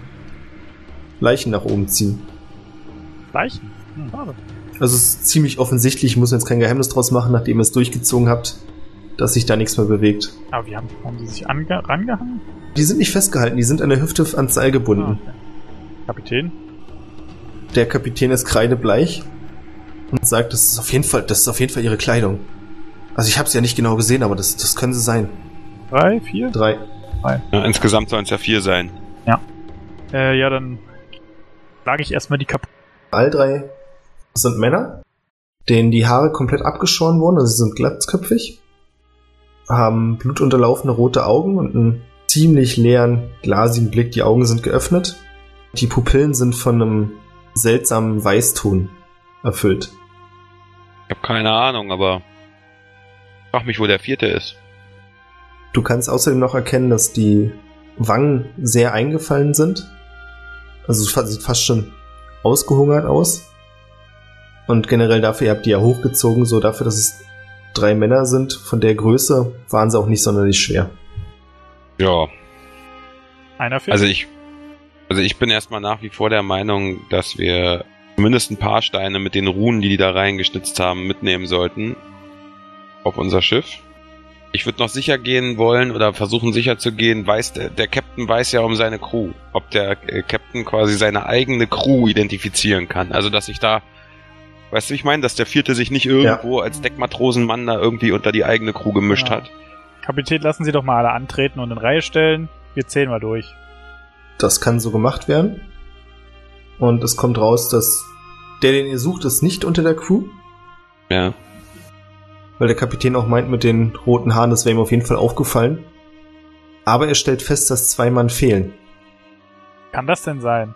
Leichen nach oben ziehen. Leichen? Hm, schade. Also es ist ziemlich offensichtlich, ich muss jetzt kein Geheimnis draus machen, nachdem ihr es durchgezogen habt, dass sich da nichts mehr bewegt. Aber wie haben, haben die sich ange rangehangen? Die sind nicht festgehalten, die sind an der Hüfte ans Seil Ah, gebunden. okay. Kapitän? Der Kapitän ist kreidebleich und sagt, das ist auf jeden Fall, das ist auf jeden Fall ihre Kleidung. Also ich habe es ja nicht genau gesehen, aber das, das können sie sein. Drei, vier? Drei. Ja, insgesamt sollen es ja vier sein. Äh, ja, dann schlage ich erstmal die Kap All drei sind Männer, denen die Haare komplett abgeschoren wurden, also sie sind glatzköpfig, haben blutunterlaufene rote Augen und einen ziemlich leeren, glasigen Blick. Die Augen sind geöffnet. Die Pupillen sind von einem seltsamen Weißton erfüllt. Ich habe keine Ahnung, aber frag mich, wo der vierte ist. Du kannst außerdem noch erkennen, dass die Wangen sehr eingefallen sind. Also sieht fast schon ausgehungert aus. Und generell dafür, ihr habt die ja hochgezogen, so dafür, dass es drei Männer sind, von der Größe waren sie auch nicht sonderlich schwer. Ja, Einer fehlt. also ich, also ich bin erstmal nach wie vor der Meinung, dass wir zumindest ein paar Steine mit den Runen, die die da reingeschnitzt haben, mitnehmen sollten auf unser Schiff. Ich würde noch sicher gehen wollen oder versuchen sicher zu gehen, weiß der, der Captain weiß ja um seine Crew, ob der äh, Captain quasi seine eigene Crew identifizieren kann. Also dass ich da, weißt du, wie ich meine, dass der vierte sich nicht irgendwo als Deckmatrosenmann da irgendwie unter die eigene Crew gemischt Ja. hat. Kapitän, lassen Sie doch mal alle antreten und in Reihe stellen. Wir zählen mal durch. Das kann so gemacht werden. Und es kommt raus, dass der, den ihr sucht, ist nicht unter der Crew, Ja. weil der Kapitän auch meint mit den roten Haaren, das wäre ihm auf jeden Fall aufgefallen. Aber er stellt fest, dass zwei Mann fehlen. Kann das denn sein?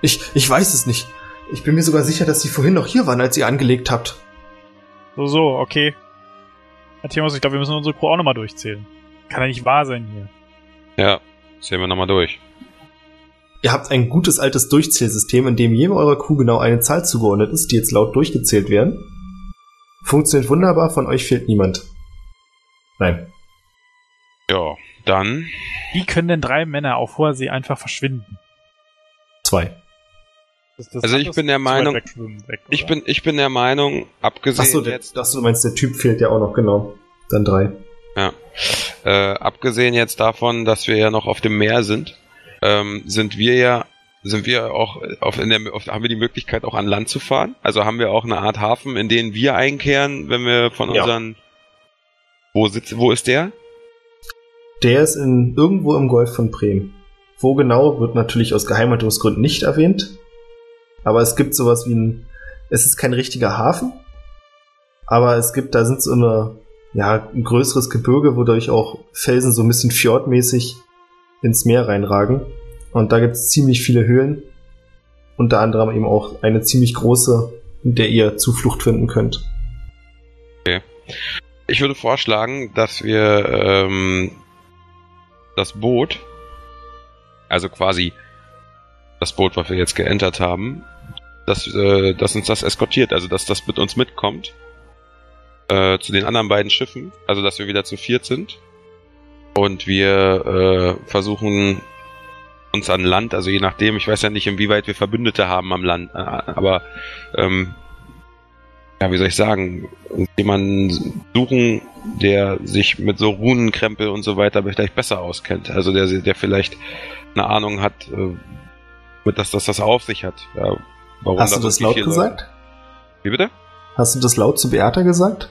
Ich, ich weiß es nicht. Ich bin mir sogar sicher, dass sie vorhin noch hier waren, als ihr angelegt habt. So, so, okay. Matthias, ich glaube, wir müssen unsere Crew auch nochmal durchzählen. Kann ja nicht wahr sein hier. Ja. Zählen wir nochmal durch. Ihr habt ein gutes altes Durchzählsystem, in dem jedem eurer Crew genau eine Zahl zugeordnet ist, die jetzt laut durchgezählt werden. Funktioniert wunderbar, von euch fehlt niemand. Nein. Ja, dann Wie können denn drei Männer auf hoher See einfach verschwinden? Zwei. Das, das Also ich bin der Meinung- weg, Ich bin, ich bin der Meinung, abgesehen Achso, jetzt, achso, du meinst, der Typ fehlt ja auch noch, genau. Dann drei. äh, abgesehen jetzt davon, dass wir ja noch auf dem Meer sind, ähm, sind wir ja, sind wir auch auf, in der, auf, haben wir die Möglichkeit auch an Land zu fahren? Also haben wir auch eine Art Hafen, in den wir einkehren, wenn wir von Ja. unseren, wo sitzt, wo ist der? Der ist in, irgendwo im Golf von Bremen. Wo genau, wird natürlich aus Geheimhaltungsgründen nicht erwähnt. Aber es gibt sowas wie ein, es ist kein richtiger Hafen, Aber es gibt, da sind so eine, ja, ein größeres Gebirge, wodurch auch Felsen so ein bisschen fjordmäßig ins Meer reinragen. Und da gibt es ziemlich viele Höhlen. Unter anderem eben auch eine ziemlich große, in der ihr Zuflucht finden könnt. Ich würde vorschlagen, dass wir ähm, das Boot, also quasi das Boot, was wir jetzt geentert haben, dass, äh, dass uns das eskortiert, also dass das mit uns mitkommt äh, zu den anderen beiden Schiffen, also dass wir wieder zu viert sind und wir äh, versuchen uns an Land, also je nachdem, ich weiß ja nicht, inwieweit wir Verbündete haben am Land, äh, aber ähm, ja, wie soll ich sagen, jemanden suchen, der sich mit so Runenkrempel und so weiter vielleicht besser auskennt. Also der, der vielleicht eine Ahnung hat, äh, dass das das auf sich hat. Ja, Hast du das laut gesagt? Leute... Wie bitte? Hast du das laut zu Beata gesagt?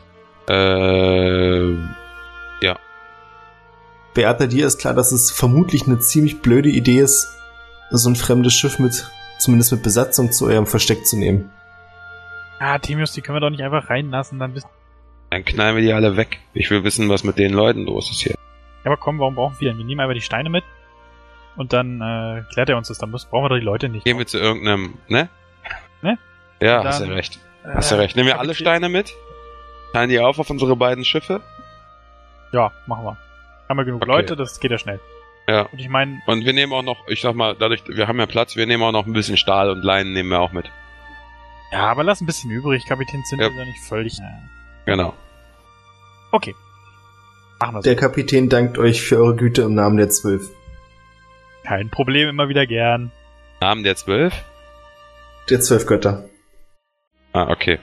Äh. Beata, dir ist klar, dass es vermutlich eine ziemlich blöde Idee ist, so ein fremdes Schiff mit, zumindest mit Besatzung zu eurem Versteck zu nehmen. Ah, Timius, die können wir doch nicht einfach reinlassen, dann wissen. Dann knallen wir die alle weg. Ich will wissen, was mit den Leuten los ist hier. Ja, aber komm, warum brauchen wir denn? Wir nehmen einfach die Steine mit und dann äh, klärt er uns das. Dann muss, brauchen wir doch die Leute nicht. Gehen wir zu irgendeinem, ne? Ne? Ja, dann, hast du recht. Hast du äh, recht. Nehmen wir alle Steine mit? Teilen die auf auf unsere beiden Schiffe? Ja, machen wir. Haben wir genug okay. Leute, das geht ja schnell. Ja. Und ich meine. Und wir nehmen auch noch, ich sag mal, dadurch, wir haben ja Platz, wir nehmen auch noch ein bisschen Stahl und Leinen nehmen wir auch mit. Ja, aber lass ein bisschen übrig, Kapitän Zinn ja. ist ja nicht völlig. Ja. Genau. Okay. Machen wir so. Der Kapitän dankt euch für eure Güte im Namen der Zwölf. Kein Problem, immer wieder gern. Namen der Zwölf? Der Zwölf Götter. Ah, okay.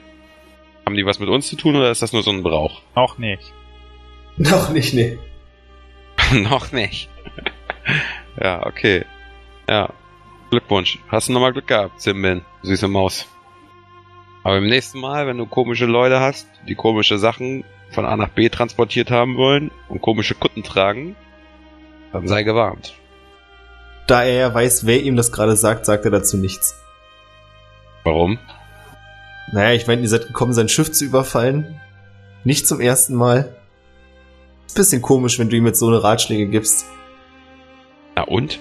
Haben die was mit uns zu tun oder ist das nur so ein Brauch? Noch nicht. Noch nicht, nee. [laughs] Noch nicht. ja, okay. Ja. Glückwunsch. Hast du nochmal Glück gehabt, Simbin, süße Maus. Aber im nächsten Mal, wenn du komische Leute hast, die komische Sachen von A nach B transportiert haben wollen und komische Kutten tragen, dann sei gewarnt. Da er ja weiß, wer ihm das gerade sagt, sagt er dazu nichts. Warum? Naja, ich meine, ihr seid gekommen, sein Schiff zu überfallen. Nicht zum ersten Mal. Ist bisschen komisch, wenn du ihm jetzt so eine Ratschläge gibst. Na und? Ich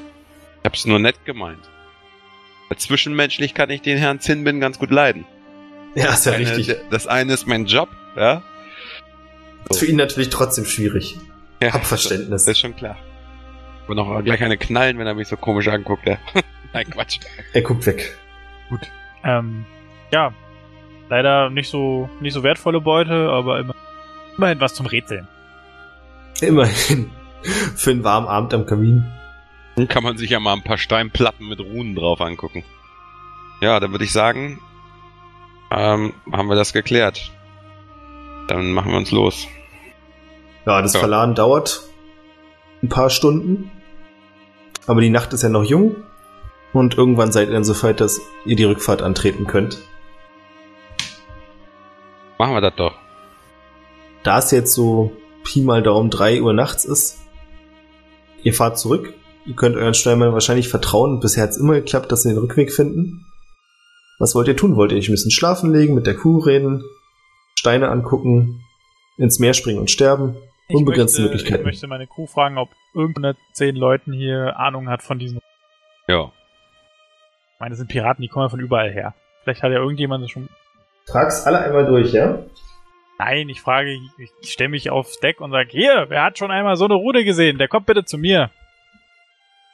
hab's nur nett gemeint. Zwischenmenschlich kann ich den Herrn Zinbin ganz gut leiden. Ja, ist ja eine, richtig. Das eine ist mein Job, ja. So. Ist für ihn natürlich trotzdem schwierig. Ja, Hab Verständnis. Das ist schon klar. Und auch gleich eine knallen, wenn er mich so komisch anguckt, ja. [laughs] Nein, Quatsch. Er guckt weg. Gut. Ähm, ja. Leider nicht so, nicht so wertvolle Beute, aber immer, immerhin was zum Rätseln. Immerhin. [laughs] Für einen warmen Abend am Kamin. Dann kann man sich ja mal ein paar Steinplatten mit Runen drauf angucken. Ja, dann würde ich sagen, ähm, haben wir das geklärt. Dann machen wir uns los. Ja, das ja. Verladen dauert ein paar Stunden. Aber die Nacht ist ja noch jung. Und irgendwann seid ihr dann so weit, dass ihr die Rückfahrt antreten könnt. Machen wir das doch. Da es jetzt so Pi mal Daumen 3 Uhr nachts ist, ihr fahrt zurück. Ihr könnt euren Steuermann wahrscheinlich vertrauen. Bisher hat es immer geklappt, dass sie den Rückweg finden. Was wollt ihr tun? Wollt ihr euch ein bisschen schlafen legen, mit der Kuh reden, Steine angucken, ins Meer springen und sterben? Unbegrenzte möchte, Möglichkeiten. Ich möchte meine Kuh fragen, ob irgendeine zehn Leuten hier Ahnung hat von diesen. Ja. Ich meine, das sind Piraten, die kommen ja von überall her. Vielleicht hat ja irgendjemand das schon. Trag's alle einmal durch, ja? Nein, ich frage, ich, ich stelle mich aufs Deck und sage, hier, wer hat schon einmal so eine Rude gesehen? Der kommt bitte zu mir.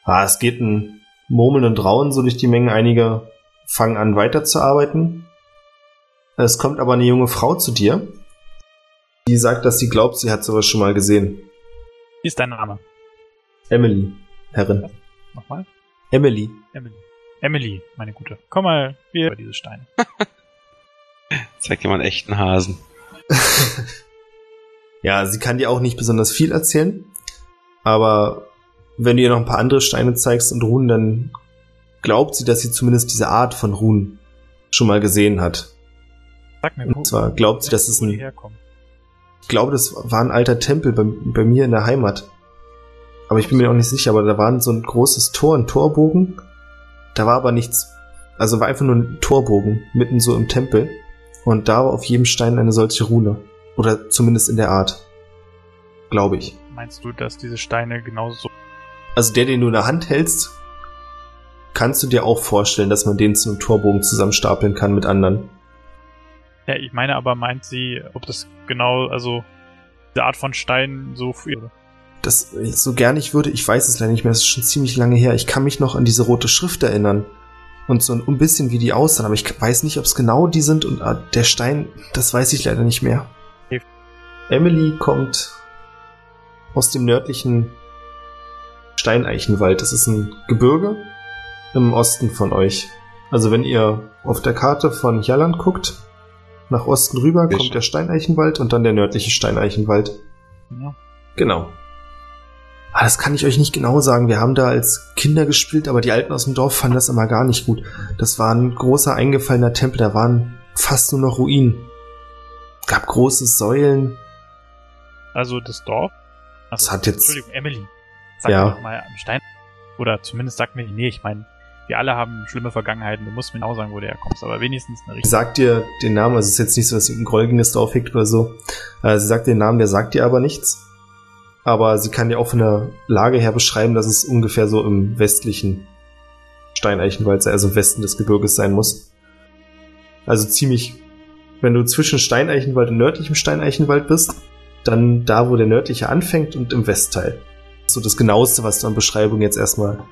Ah, es geht ein Murmeln und Rauen so durch die Menge einiger fangen an weiterzuarbeiten. Es kommt aber eine junge Frau zu dir, die sagt, dass sie glaubt, sie hat sowas schon mal gesehen. Wie ist dein Name? Emily, Herrin. Nochmal? Emily. Emily. Emily, meine Gute. Komm mal, wir über diese Steine. Zeig dir mal einen echten Hasen. [laughs] ja, sie kann dir auch nicht besonders viel erzählen, aber wenn du ihr noch ein paar andere Steine zeigst und Runen, dann glaubt sie, dass sie zumindest diese Art von Runen schon mal gesehen hat. Sag mir, Und zwar glaubt sie, dass es ein. Ich glaube, das war ein alter Tempel bei, bei mir in der Heimat. Aber ich bin mir auch nicht sicher, aber da war so ein großes Tor, ein Torbogen. Da war aber nichts. Also war einfach nur ein Torbogen mitten so im Tempel. Und da war auf jedem Stein eine solche Rune. Oder zumindest in der Art. Glaube ich. Meinst du, dass diese Steine genauso. Also der, den du in der Hand hältst, kannst du dir auch vorstellen, dass man den zu einem Torbogen zusammenstapeln kann mit anderen. Ja, ich meine aber, meint sie, ob das genau, also diese Art von Stein so für. Das so gern ich würde, ich weiß es leider nicht mehr, das ist schon ziemlich lange her. Ich kann mich noch an diese rote Schrift erinnern. Und so ein bisschen wie die aussahen, aber ich weiß nicht, ob es genau die sind und ah, der Stein, das weiß ich leider nicht mehr. Okay. Emily kommt aus dem nördlichen Steineichenwald. Das ist ein Gebirge im Osten von euch. Also wenn ihr auf der Karte von Jalland guckt, nach Osten rüber Sehr kommt der Steineichenwald und dann der nördliche Steineichenwald. Ja. Genau. Ah, das kann ich euch nicht genau sagen. Wir haben da als Kinder gespielt, aber die Alten aus dem Dorf fanden das immer gar nicht gut. Das war ein großer eingefallener Tempel, da waren fast nur noch Ruinen. Gab große Säulen. Also das Dorf. Also, Das hat jetzt- Entschuldigung, Emily. Sag Ja. mir doch mal am Stein. Oder zumindest sag mir, nee, ich meine, wir alle haben schlimme Vergangenheiten. Du musst mir genau sagen, wo du herkommst, aber wenigstens eine richtige. Sagt dir den Namen, also es ist jetzt nicht so, dass ihr ein Gräuliges drauf hegt oder so. Äh, sie sagt den Namen, der sagt dir aber nichts. Aber sie kann dir auch von der Lage her beschreiben, dass es ungefähr so im westlichen Steineichenwald sei, also im Westen des Gebirges sein muss. Also ziemlich, wenn du zwischen Steineichenwald und nördlichem Steineichenwald bist, dann da, wo der nördliche anfängt und im Westteil. So das genaueste, was du an Beschreibung jetzt erstmal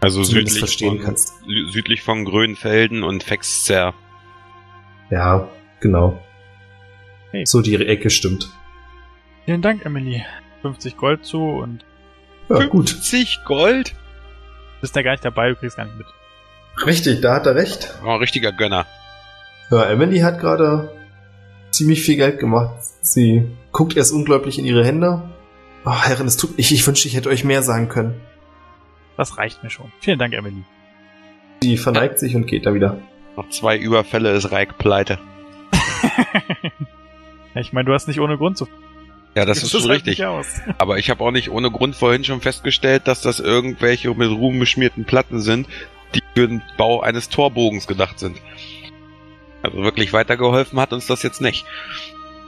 Also südlich verstehen von, kannst. südlich von Grönfelden und Fexzer. Ja, genau. Hey. So die Ecke stimmt. Vielen Dank, Emily. 50 Gold zu und Ja, gut. 50 Gold? du bist ja gar nicht dabei, du kriegst gar nicht mit. Richtig, da hat er recht. Oh, richtiger Gönner. Ja, Emily hat gerade ziemlich viel Geld gemacht. Sie guckt erst unglaublich in ihre Hände. Oh, Herren, es tut ich, ich wünschte, ich hätte euch mehr sagen können. Das reicht mir schon. Vielen Dank, Emily. Sie verneigt sich und geht dann wieder. Noch zwei Überfälle ist Reik pleite. [laughs] ich meine, du hast nicht ohne Grund zu. Ja, das ist schon richtig. [laughs] Aber ich habe auch nicht ohne Grund vorhin schon festgestellt, dass das irgendwelche mit Ruhm beschmierten Platten sind, die für den Bau eines Torbogens gedacht sind. Also wirklich weitergeholfen hat uns das jetzt nicht.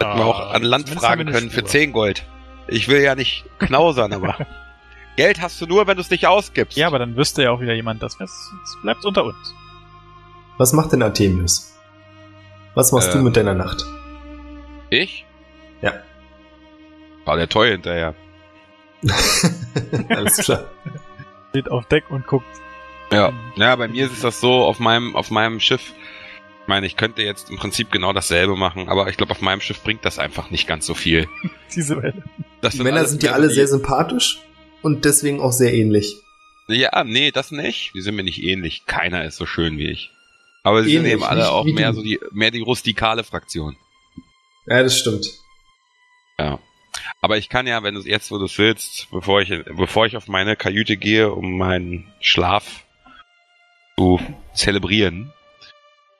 Hätten wir auch an Land Ah, zumindest haben fragen können für Spur. 10 Gold. Ich will ja nicht knausern, aber [laughs] Geld hast du nur, wenn du es nicht ausgibst. Ja, aber dann wüsste ja auch wieder jemand, dass es, es bleibt unter uns. Was macht denn Artemius? Was machst du Ähm. mit deiner Nacht? ich? Ja. War der Toy hinterher. [laughs] Alles klar. Steht auf Deck und guckt. Ja. Ja, bei mir ist das so, auf meinem, auf meinem Schiff, ich meine, ich könnte jetzt im Prinzip genau dasselbe machen, aber ich glaube, auf meinem Schiff bringt das einfach nicht ganz so viel. [laughs] Diese Welle. Das Die Männer sind ja alle sehr sympathisch und deswegen auch sehr ähnlich. Ja, nee, das nicht. Die sind mir nicht ähnlich. Keiner ist so schön wie ich. Aber sie Ähnlich, sind eben alle auch mehr du. so die, mehr die rustikale Fraktion. Ja, das stimmt. Ja. Aber ich kann ja, wenn du jetzt, wo du es willst, bevor ich, bevor ich auf meine Kajüte gehe, um meinen Schlaf zu zelebrieren,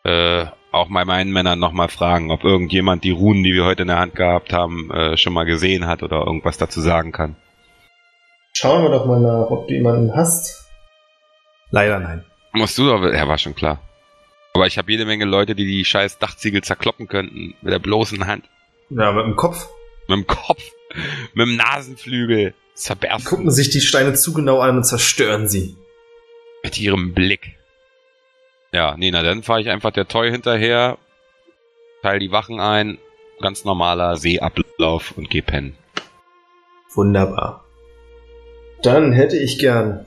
äh, auch bei meinen Männern nochmal fragen, ob irgendjemand die Runen, die wir heute in der Hand gehabt haben, äh, schon mal gesehen hat oder irgendwas dazu sagen kann. Schauen wir doch mal nach, ob du jemanden hast. Leider nein. Musst du aber, ja, war schon klar. Aber ich habe jede Menge Leute, die die scheiß Dachziegel zerkloppen könnten mit der bloßen Hand. Ja, mit dem Kopf. Mit dem Kopf, mit dem Nasenflügel zerbersten. Gucken sich die Steine zu genau an und zerstören sie. Mit ihrem Blick. Ja, nee, na dann fahre ich einfach der Toy hinterher, teile die Wachen ein, ganz normaler Seeablauf und geh pennen. Wunderbar. Dann hätte ich gern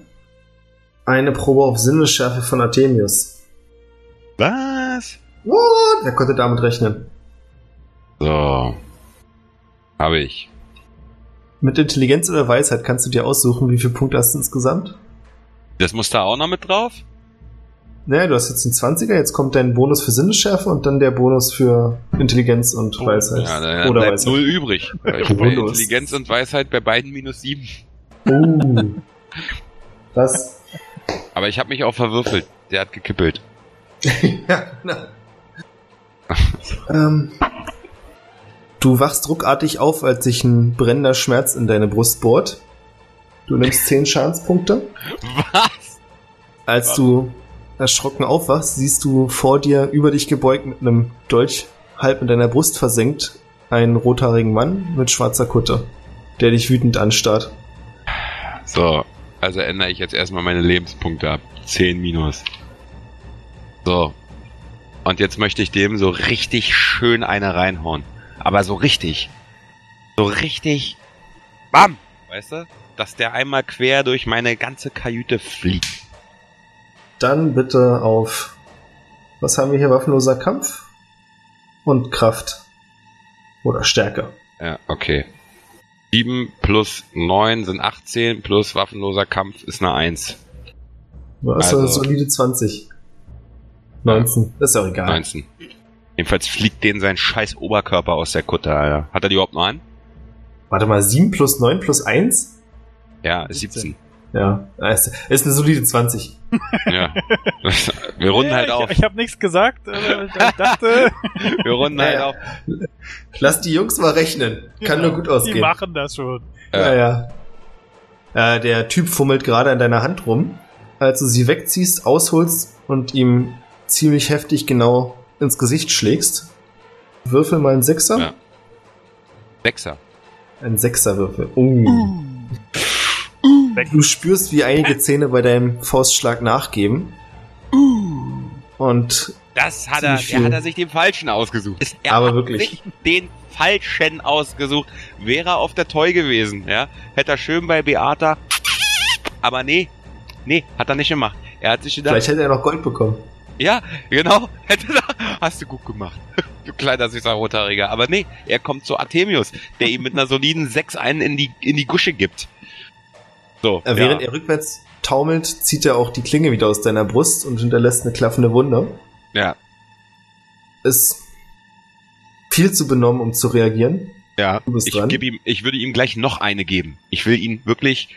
eine Probe auf Sinnesschärfe von Artemius. Was? What? Wer konnte damit rechnen? So. Habe ich. Mit Intelligenz oder Weisheit kannst du dir aussuchen, wie viele Punkte hast du insgesamt? Das muss da auch noch mit drauf? Naja, du hast jetzt den 20er, jetzt kommt dein Bonus für Sinnesschärfe und dann der Bonus für Intelligenz und Oh, Weisheit. Ja, dann oder bleibt Weisheit. null übrig. Intelligenz und Weisheit bei beiden minus sieben. Uh. Was? Aber ich habe mich auch verwürfelt. Der hat gekippelt. [laughs] ja, na. [laughs] ähm, du wachst ruckartig auf, als sich ein brennender Schmerz in deine Brust bohrt. Du nimmst 10 Schadenspunkte. Was? Als du erschrocken aufwachst, siehst du vor dir über dich gebeugt mit einem Dolch halb in deiner Brust versenkt, einen rothaarigen Mann mit schwarzer Kutte, der dich wütend anstarrt. So, also ändere ich jetzt erstmal meine Lebenspunkte ab. 10 minus. So. Und jetzt möchte ich dem so richtig schön eine reinhauen. Aber so richtig. So richtig. Bam! Weißt du? Dass der einmal quer durch meine ganze Kajüte fliegt. Dann bitte auf. Was haben wir hier? Waffenloser Kampf und Kraft. Oder Stärke. Ja, okay. 7 plus 9 sind 18, plus waffenloser Kampf ist eine 1. Du hast Also- eine solide 20. 19. Das ist ja auch egal. 19. Jedenfalls fliegt denen sein scheiß Oberkörper aus der Kutte, Alter. Hat er die überhaupt noch an? Warte mal, 7 plus 9 plus 1? Ja, ist 17. Ja, ist, ist eine solide 20. [laughs] ja. Wir runden halt ich, auf. Ich habe nichts gesagt. äh, Ich dachte, [laughs] Wir runden halt Ja, auf. Lass die Jungs mal rechnen. Kann nur gut die ausgehen. machen das schon. Ja, ja. Äh, der Typ fummelt gerade an deiner Hand rum, als du sie wegziehst, ausholst und ihm ziemlich heftig genau ins Gesicht schlägst. Würfel mal einen Sechser. Ja. Sechser. Ein Sechserwürfel. Oh. Weg. Du spürst, wie einige Zähne bei deinem Faustschlag nachgeben. Und Das hat er, viel. hat er sich den Falschen ausgesucht. Ist, er Aber hat wirklich. sich den Falschen ausgesucht. Wäre er auf der Toy gewesen, ja, hätte er schön bei Beata. Aber nee, nee, hat er nicht gemacht. Er hat sich gedacht, vielleicht hätte er noch Gold bekommen. Ja, genau, [laughs] hätte hast du gut gemacht. [laughs] Du kleiner süßer Rothaariger. Aber nee, er kommt zu Artemius, der ihm mit einer soliden 6 einen in die, in die Gusche gibt. So, Äh, Während ja. er rückwärts taumelt, zieht er auch die Klinge wieder aus deiner Brust und hinterlässt eine klaffende Wunde. ja, Ist viel zu benommen, um zu reagieren. Ja, ich, geb ihm, ich würde ihm gleich noch eine geben. Ich will ihn wirklich,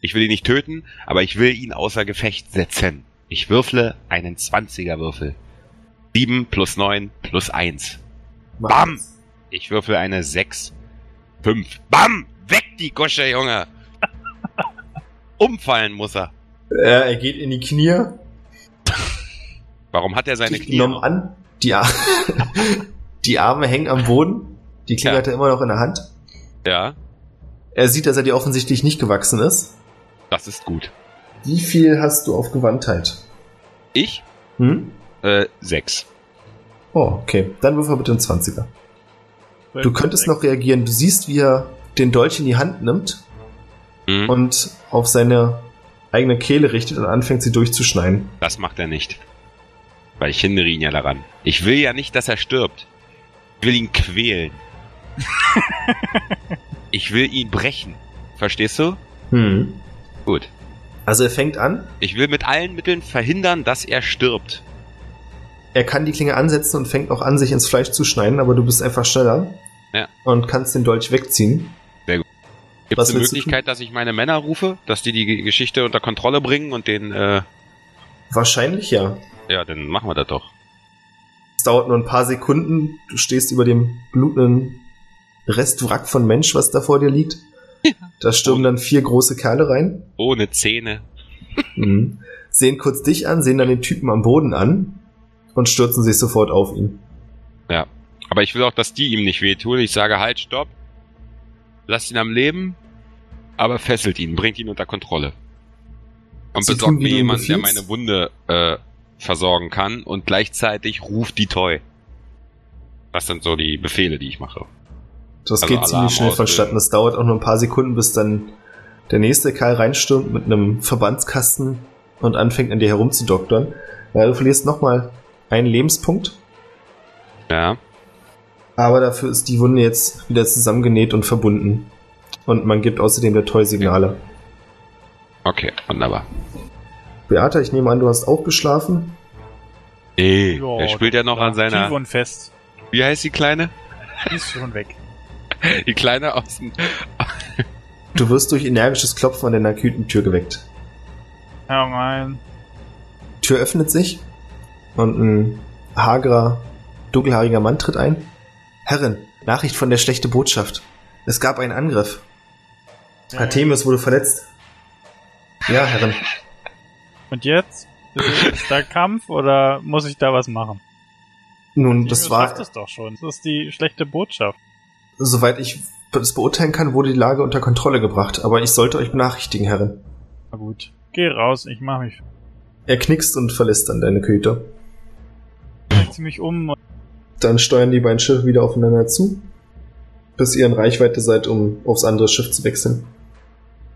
ich will ihn nicht töten, aber ich will ihn außer Gefecht setzen. Ich würfle einen 20er Würfel. 7 plus 9 plus 1. Mach Bam! Ich würfel eine 6. 5. Bam! Weg die Gusche, Junge! [laughs] Umfallen muss er. Er, er geht in die Knie, Warum hat er seine dich Knie? genommen an, die, Ar [laughs] die Arme hängen am Boden, die Klinge Ja. hat er immer noch in der Hand. Ja, Er sieht, dass er dir offensichtlich nicht gewachsen ist. das ist gut. Wie viel hast du auf Gewandtheit? Ich? Hm? Äh, 6. Oh, okay. Dann würfel bitte einen 20er. Du könntest noch reagieren. Du siehst, wie er den Dolch in die Hand nimmt Hm? und auf seine eigene Kehle richtet und anfängt, sie durchzuschneiden. Das macht er nicht. Weil ich hindere ihn ja daran. Ich will ja nicht, dass er stirbt. Ich will ihn quälen. [laughs] ich will ihn brechen. Verstehst du? Hm. Gut. Also er fängt an, Ich will mit allen Mitteln verhindern, dass er stirbt. er kann die Klinge ansetzen und fängt auch an, sich ins Fleisch zu schneiden, aber du bist einfach schneller. Ja. Und kannst den Dolch wegziehen. Gibt Was es eine Möglichkeit, dass ich meine Männer rufe, dass die die Geschichte unter Kontrolle bringen und den, äh, Wahrscheinlich ja. ja, dann machen wir das doch. Es dauert nur ein paar Sekunden. Du stehst über dem blutenden Restwrack von Mensch, was da vor dir liegt. [laughs] Da stürmen dann vier große Kerle rein. Ohne Zähne. Mhm. Sehen kurz dich an, sehen dann den Typen am Boden an und stürzen sich sofort auf ihn. Ja. Aber ich will auch, dass die ihm nicht wehtun. Ich sage halt, stopp. Lasst ihn am Leben, aber fesselt ihn, bringt ihn unter Kontrolle. Und Sie besorgt mir jemanden, der meine Wunde äh, versorgen kann und gleichzeitig ruft die Toy. Das sind so die Befehle, die ich mache. Das Also geht Alarm ziemlich schnell auslösen. vonstatten. Es dauert auch nur ein paar Sekunden, bis dann der nächste Kerl reinstürmt mit einem Verbandskasten und anfängt an dir herumzudoktern. Ja, du verlierst nochmal einen Lebenspunkt, Ja. aber dafür ist die Wunde jetzt wieder zusammengenäht und verbunden. Und man gibt außerdem der Toy Signale. Okay, wunderbar. Beata, ich nehme an, du hast auch geschlafen. Nee, Ja, er spielt ja noch an seiner. und fest. Wie heißt die Kleine? Die ist schon weg. Die Kleine aus dem. Du wirst durch energisches Klopfen an deiner Kütentür geweckt. Ja, mein. Die Tür öffnet sich und ein hagerer, dunkelhaariger Mann tritt ein. Herrin, Nachricht von der schlechte Botschaft. Es gab einen Angriff. Artemis wurde verletzt. Ja, Herrin. Und jetzt? Ist, da Kampf oder muss ich da was machen? Nun, das Timius war, es doch schon. Das ist die schlechte Botschaft. Soweit ich das beurteilen kann, wurde die Lage unter Kontrolle gebracht, aber ich sollte euch benachrichtigen, Herrin. Na gut. Geh raus, ich mach mich. Er knickst und verlässt dann deine Köter. Ich zieh mich um. Dann steuern die beiden Schiffe wieder aufeinander zu, bis ihr in Reichweite seid, um aufs andere Schiff zu wechseln.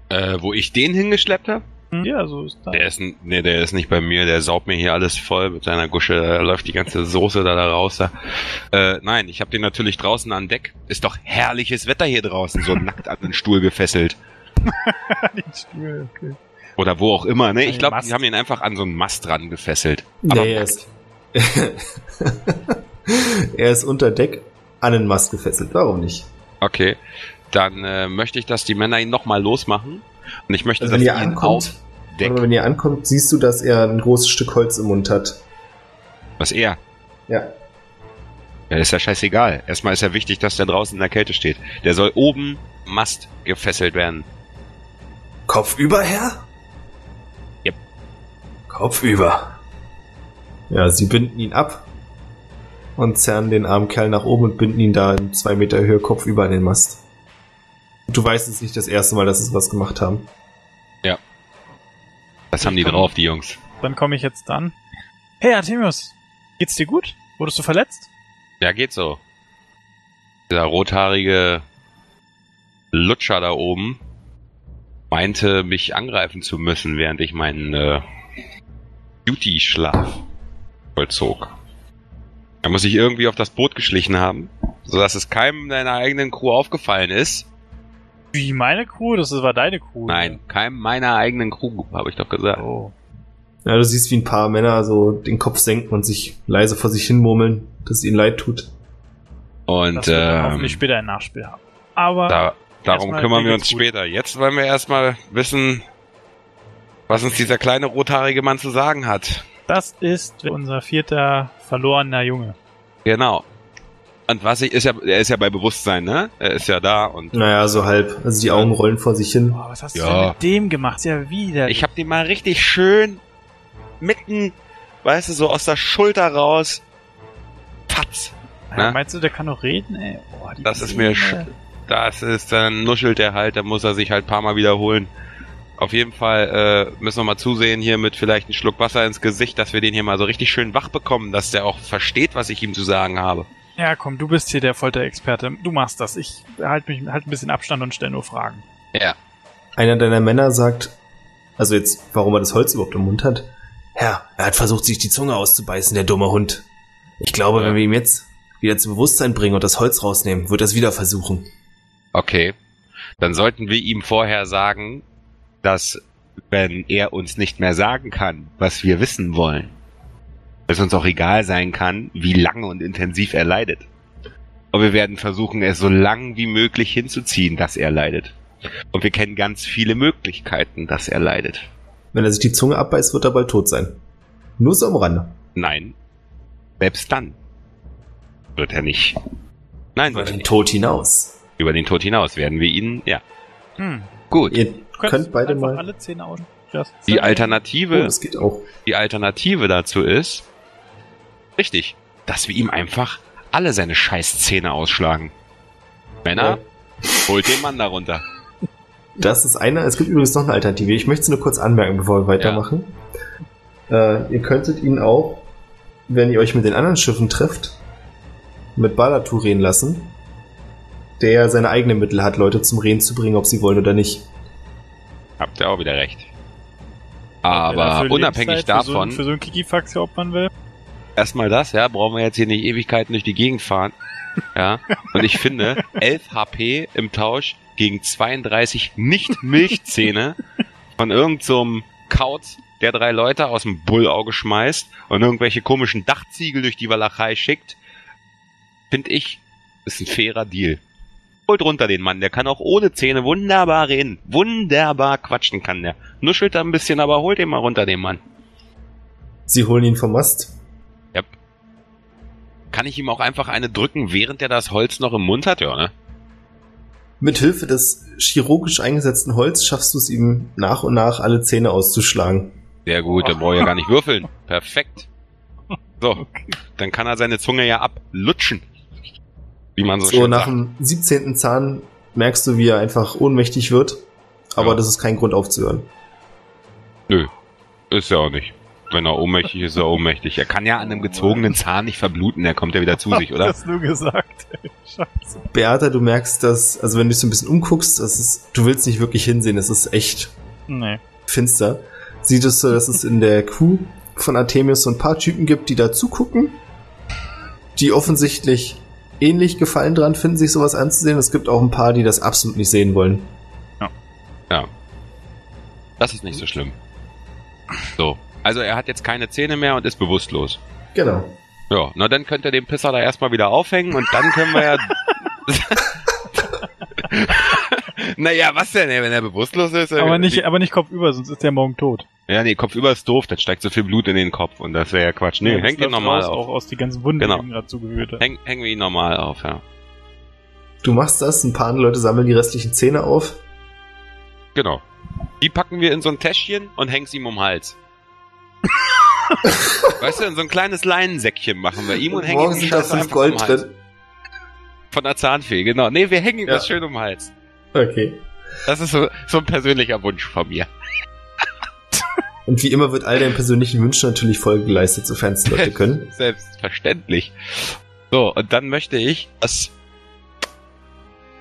Äh, wo ich den hingeschleppt habe? Ja, so ist das. Der ist, nee, der ist nicht bei mir, der saugt mir hier alles voll mit seiner Gusche, da läuft die ganze Soße da, da raus. Da. Äh, nein, ich habe den natürlich draußen an Deck. Ist doch herrliches Wetter hier draußen, so [laughs] nackt an den Stuhl gefesselt. [laughs] Den Stuhl, okay. Oder wo auch immer, ne? Ich glaube, die haben ihn einfach an so einen Mast dran gefesselt. Aber Nee, er ist, [laughs] er ist unter Deck an den Mast gefesselt. Warum nicht? Okay. Dann äh, möchte ich, dass die Männer ihn nochmal losmachen. Und ich möchte, Also dass ihr ihn ankommt, auf Deck. oder wenn ihr ankommt, siehst du, dass er ein großes Stück Holz im Mund hat. Was er? Ja. Ja, ist ja scheißegal. Erstmal ist ja wichtig, dass der draußen in der Kälte steht. Der soll oben Mast gefesselt werden. Kopf über, Herr? Yep. Kopf über. Ja, sie binden ihn ab und zerren den armen Kerl nach oben und binden ihn da in zwei Meter Höhe Kopf über an den Mast. Du weißt es nicht das erste Mal, dass sie was gemacht haben. Das haben die komm. drauf, die Jungs. Dann komme ich jetzt an. Hey, Artemius. Geht's dir gut? Wurdest du verletzt? Ja, geht so. Dieser rothaarige Lutscher da oben meinte, mich angreifen zu müssen, während ich meinen äh, Duty-Schlaf vollzog. Er muss sich irgendwie auf das Boot geschlichen haben, sodass es keinem deiner eigenen Crew aufgefallen ist. Wie, meine Crew? Das war deine Crew. Nein, keinem meiner eigenen Crew, habe ich doch gesagt. Oh. Ja, du siehst, wie ein paar Männer so den Kopf senken und sich leise vor sich hin murmeln, dass es ihnen leid tut. Und Das wird dann ähm, hoffentlich später ein Nachspiel haben. Aber Da, darum kümmern wir uns gut. später. Jetzt wollen wir erstmal wissen, was uns dieser kleine rothaarige Mann zu sagen hat. das ist unser vierter verlorener Junge. Genau. Und was ich, ist ja, er ist ja bei Bewusstsein, ne? Er ist ja da und Naja, so halb. Also die Augen rollen vor sich hin. Boah, was hast du Ja. denn mit dem gemacht? Ist ja wieder. ich hab den mal richtig schön mitten, weißt du, so aus der Schulter raus. Patz. ja, ne? meinst du, der kann noch reden, ey? Boah, die Das ist mir Das ist, dann nuschelt er halt, dann muss er sich halt ein paar Mal wiederholen. Auf jeden Fall äh, müssen wir mal zusehen hier mit vielleicht einem Schluck Wasser ins Gesicht, dass wir den hier mal so richtig schön wach bekommen, dass der auch versteht, was ich ihm zu sagen habe. Ja, komm, du bist hier der Folterexperte. Du machst das. Ich halte mich halt ein bisschen Abstand und stelle nur Fragen. Ja. Einer deiner Männer sagt, also jetzt, warum er das Holz überhaupt im Mund hat. Herr, er hat versucht, sich die Zunge auszubeißen, der dumme Hund. Ich glaube, Ja. wenn wir ihm jetzt wieder zu Bewusstsein bringen und das Holz rausnehmen, wird er es wieder versuchen. Okay. Dann sollten wir ihm vorher sagen, dass wenn er uns nicht mehr sagen kann, was wir wissen wollen, es uns auch egal sein kann, wie lange und intensiv er leidet. Und wir werden versuchen, es so lang wie möglich hinzuziehen, dass er leidet. Und wir kennen ganz viele Möglichkeiten, dass er leidet. Wenn er sich die Zunge abbeißt, wird er bald tot sein. Nur so am Rande. Nein. Selbst dann wird er nicht. Nein, Über er den nicht. Tod hinaus. über den Tod hinaus werden wir ihn, ja. Hm. Gut. Ihr Du könntest könnt beide mal. alle. Just Die sagen. Oh, Alternative, das geht auch. die Alternative dazu ist, richtig, dass wir ihm einfach alle seine Scheißzähne ausschlagen. Männer, holt den Mann darunter. Das ist eine. Es gibt übrigens noch eine Alternative. Ich möchte es nur kurz anmerken, bevor wir weitermachen. Äh, ihr könntet ihn auch, wenn ihr euch mit den anderen Schiffen trefft, mit Balatu reden lassen, der seine eigenen Mittel hat, Leute zum Reden zu bringen, ob sie wollen oder nicht. Habt ihr auch wieder recht. Er Aber für unabhängig Lebenszeit für so, davon, ein- für so ein Kikifax hier opfern will. Erstmal das, ja, brauchen wir jetzt hier nicht Ewigkeiten durch die Gegend fahren. Ja, und ich finde, 11 HP im Tausch gegen 32 Nicht-Milchzähne von irgendeinem so Kauz, der drei Leute aus dem Bullauge schmeißt und irgendwelche komischen Dachziegel durch die Walachei schickt, finde ich, ist ein fairer Deal. Holt runter den Mann, der kann auch ohne Zähne wunderbar reden. Wunderbar quatschen kann der. Nuschelt da ein bisschen, aber holt ihn mal runter, den Mann. Sie holen ihn vom Mast. Kann ich ihm auch einfach eine drücken, während er das Holz noch im Mund hat? Ja, ne? Mit Hilfe des chirurgisch eingesetzten Holz schaffst du es ihm nach und nach alle Zähne auszuschlagen. Sehr gut, dann brauche ich ja gar nicht würfeln. [laughs] Perfekt. So, dann kann er seine Zunge ja ablutschen. Wie man so, So, schön nach sagt. dem 17. Zahn merkst du, wie er einfach ohnmächtig wird. Aber Ja. das ist kein Grund aufzuhören. Nö, ist ja auch nicht. Wenn er ohnmächtig ist, ist er ohnmächtig. Er kann ja an einem gezogenen Zahn nicht verbluten, er kommt ja wieder zu [laughs] sich, oder? Das nur gesagt. [laughs] Scheiße. Beata, du merkst das, also wenn du dich so ein bisschen umguckst, das ist, du willst nicht wirklich hinsehen, es ist echt Nee. finster. Sieht es so, dass es in der Crew von Artemius so ein paar Typen gibt, die da zugucken, die offensichtlich ähnlich Gefallen dran finden, sich sowas anzusehen. Es gibt auch ein paar, die das absolut nicht sehen wollen. Das ist nicht so schlimm. So. Also er hat jetzt keine Zähne mehr und ist bewusstlos. Genau. Ja, na dann könnt ihr den Pisser da erstmal wieder aufhängen und dann können wir ja. [laughs] naja, was denn, ey, wenn er bewusstlos ist? Aber äh, nicht, die- aber nicht kopfüber, sonst ist der morgen tot. Ja, nee, Kopfüber ist doof, dann steigt so viel Blut in den Kopf und das wäre ja Quatsch. Nee, Ja, hängt ihn normal auf. Auch aus die ganzen Wunden, Genau. die ihm gerade zugewühlt hat. Häng, hängen wir ihn normal auf, ja. Du machst das, ein paar andere Leute sammeln die restlichen Zähne auf. Genau. Die packen wir in so ein Täschchen und häng's ihm um den Hals. [laughs] weißt du, in so ein kleines Leinensäckchen machen wir ihm und hängen ihm Morgen sind da fünf um Gold Hals. drin. Von der Zahnfee, genau. Nee, wir hängen ihm Ja. das schön um den Hals. Okay. Das ist so, so ein persönlicher Wunsch von mir. [laughs] Und wie immer wird all deinen persönlichen Wünschen natürlich Folge geleistet, sofern es Leute können. [laughs] Selbstverständlich. So, und dann möchte ich, dass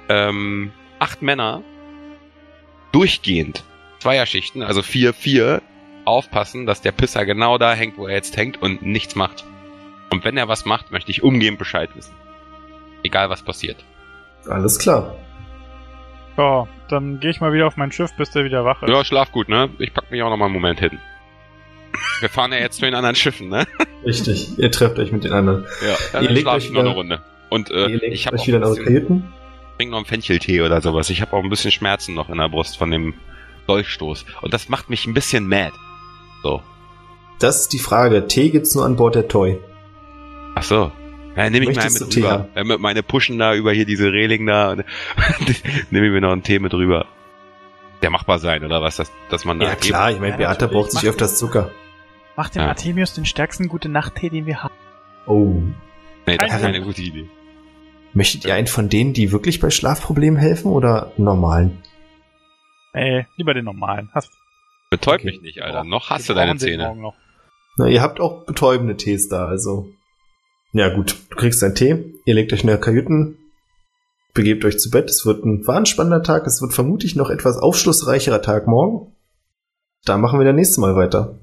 ähm, acht Männer durchgehend Zweierschichten, also vier, vier, aufpassen, dass der Pisser genau da hängt, wo er jetzt hängt und nichts macht. Und wenn er was macht, möchte ich umgehend Bescheid wissen. Egal was passiert. Alles klar. Ja, dann gehe ich mal wieder auf mein Schiff, bis der wieder wach ist. Ja, schlaf gut, ne? Ich pack mich auch noch mal einen Moment hin. Wir fahren ja jetzt zu den anderen Schiffen, ne? Richtig. Ihr trefft euch mit den anderen. Ja, Ihr dann legt schlaf euch ich noch eine Runde. Und äh, Ihr legt ich habe euch auch wieder Kajüten. trink noch einen Fencheltee oder sowas. Ich habe auch ein bisschen Schmerzen noch in der Brust von dem Dolchstoß. Und das macht mich ein bisschen mad. So. Das ist die Frage. Tee gibt's nur an Bord der Toy. Ach so. Ja, nehme ich mir einen Möchtest mit Tee rüber. mit meine Pushen da über hier diese Reling da. und [laughs] nehme ich mir noch einen Tee mit rüber. Der machbar sein, oder was? Dass, dass man da Ja klar, ich meine, Ja, Beata braucht sich öfters Zucker. Mach dem Ja. Artemius den stärksten Gute-Nacht-Tee, den wir haben. Oh. Nee, das ist Keine- keine gute Idee. Möchtet ihr einen von denen, die wirklich bei Schlafproblemen helfen oder einen normalen? Ey, lieber den normalen. Hast, Betäubt Okay. mich nicht, Alter. Noch wir hast du deine Zähne. Na, ihr habt auch betäubende Tees da, also. Ja, gut. Du kriegst deinen Tee, ihr legt euch in der Kajüten, begebt euch zu Bett. Es wird ein war ein spannender Tag. Es wird vermutlich noch etwas aufschlussreicherer Tag morgen. Da machen wir dann nächstes Mal weiter.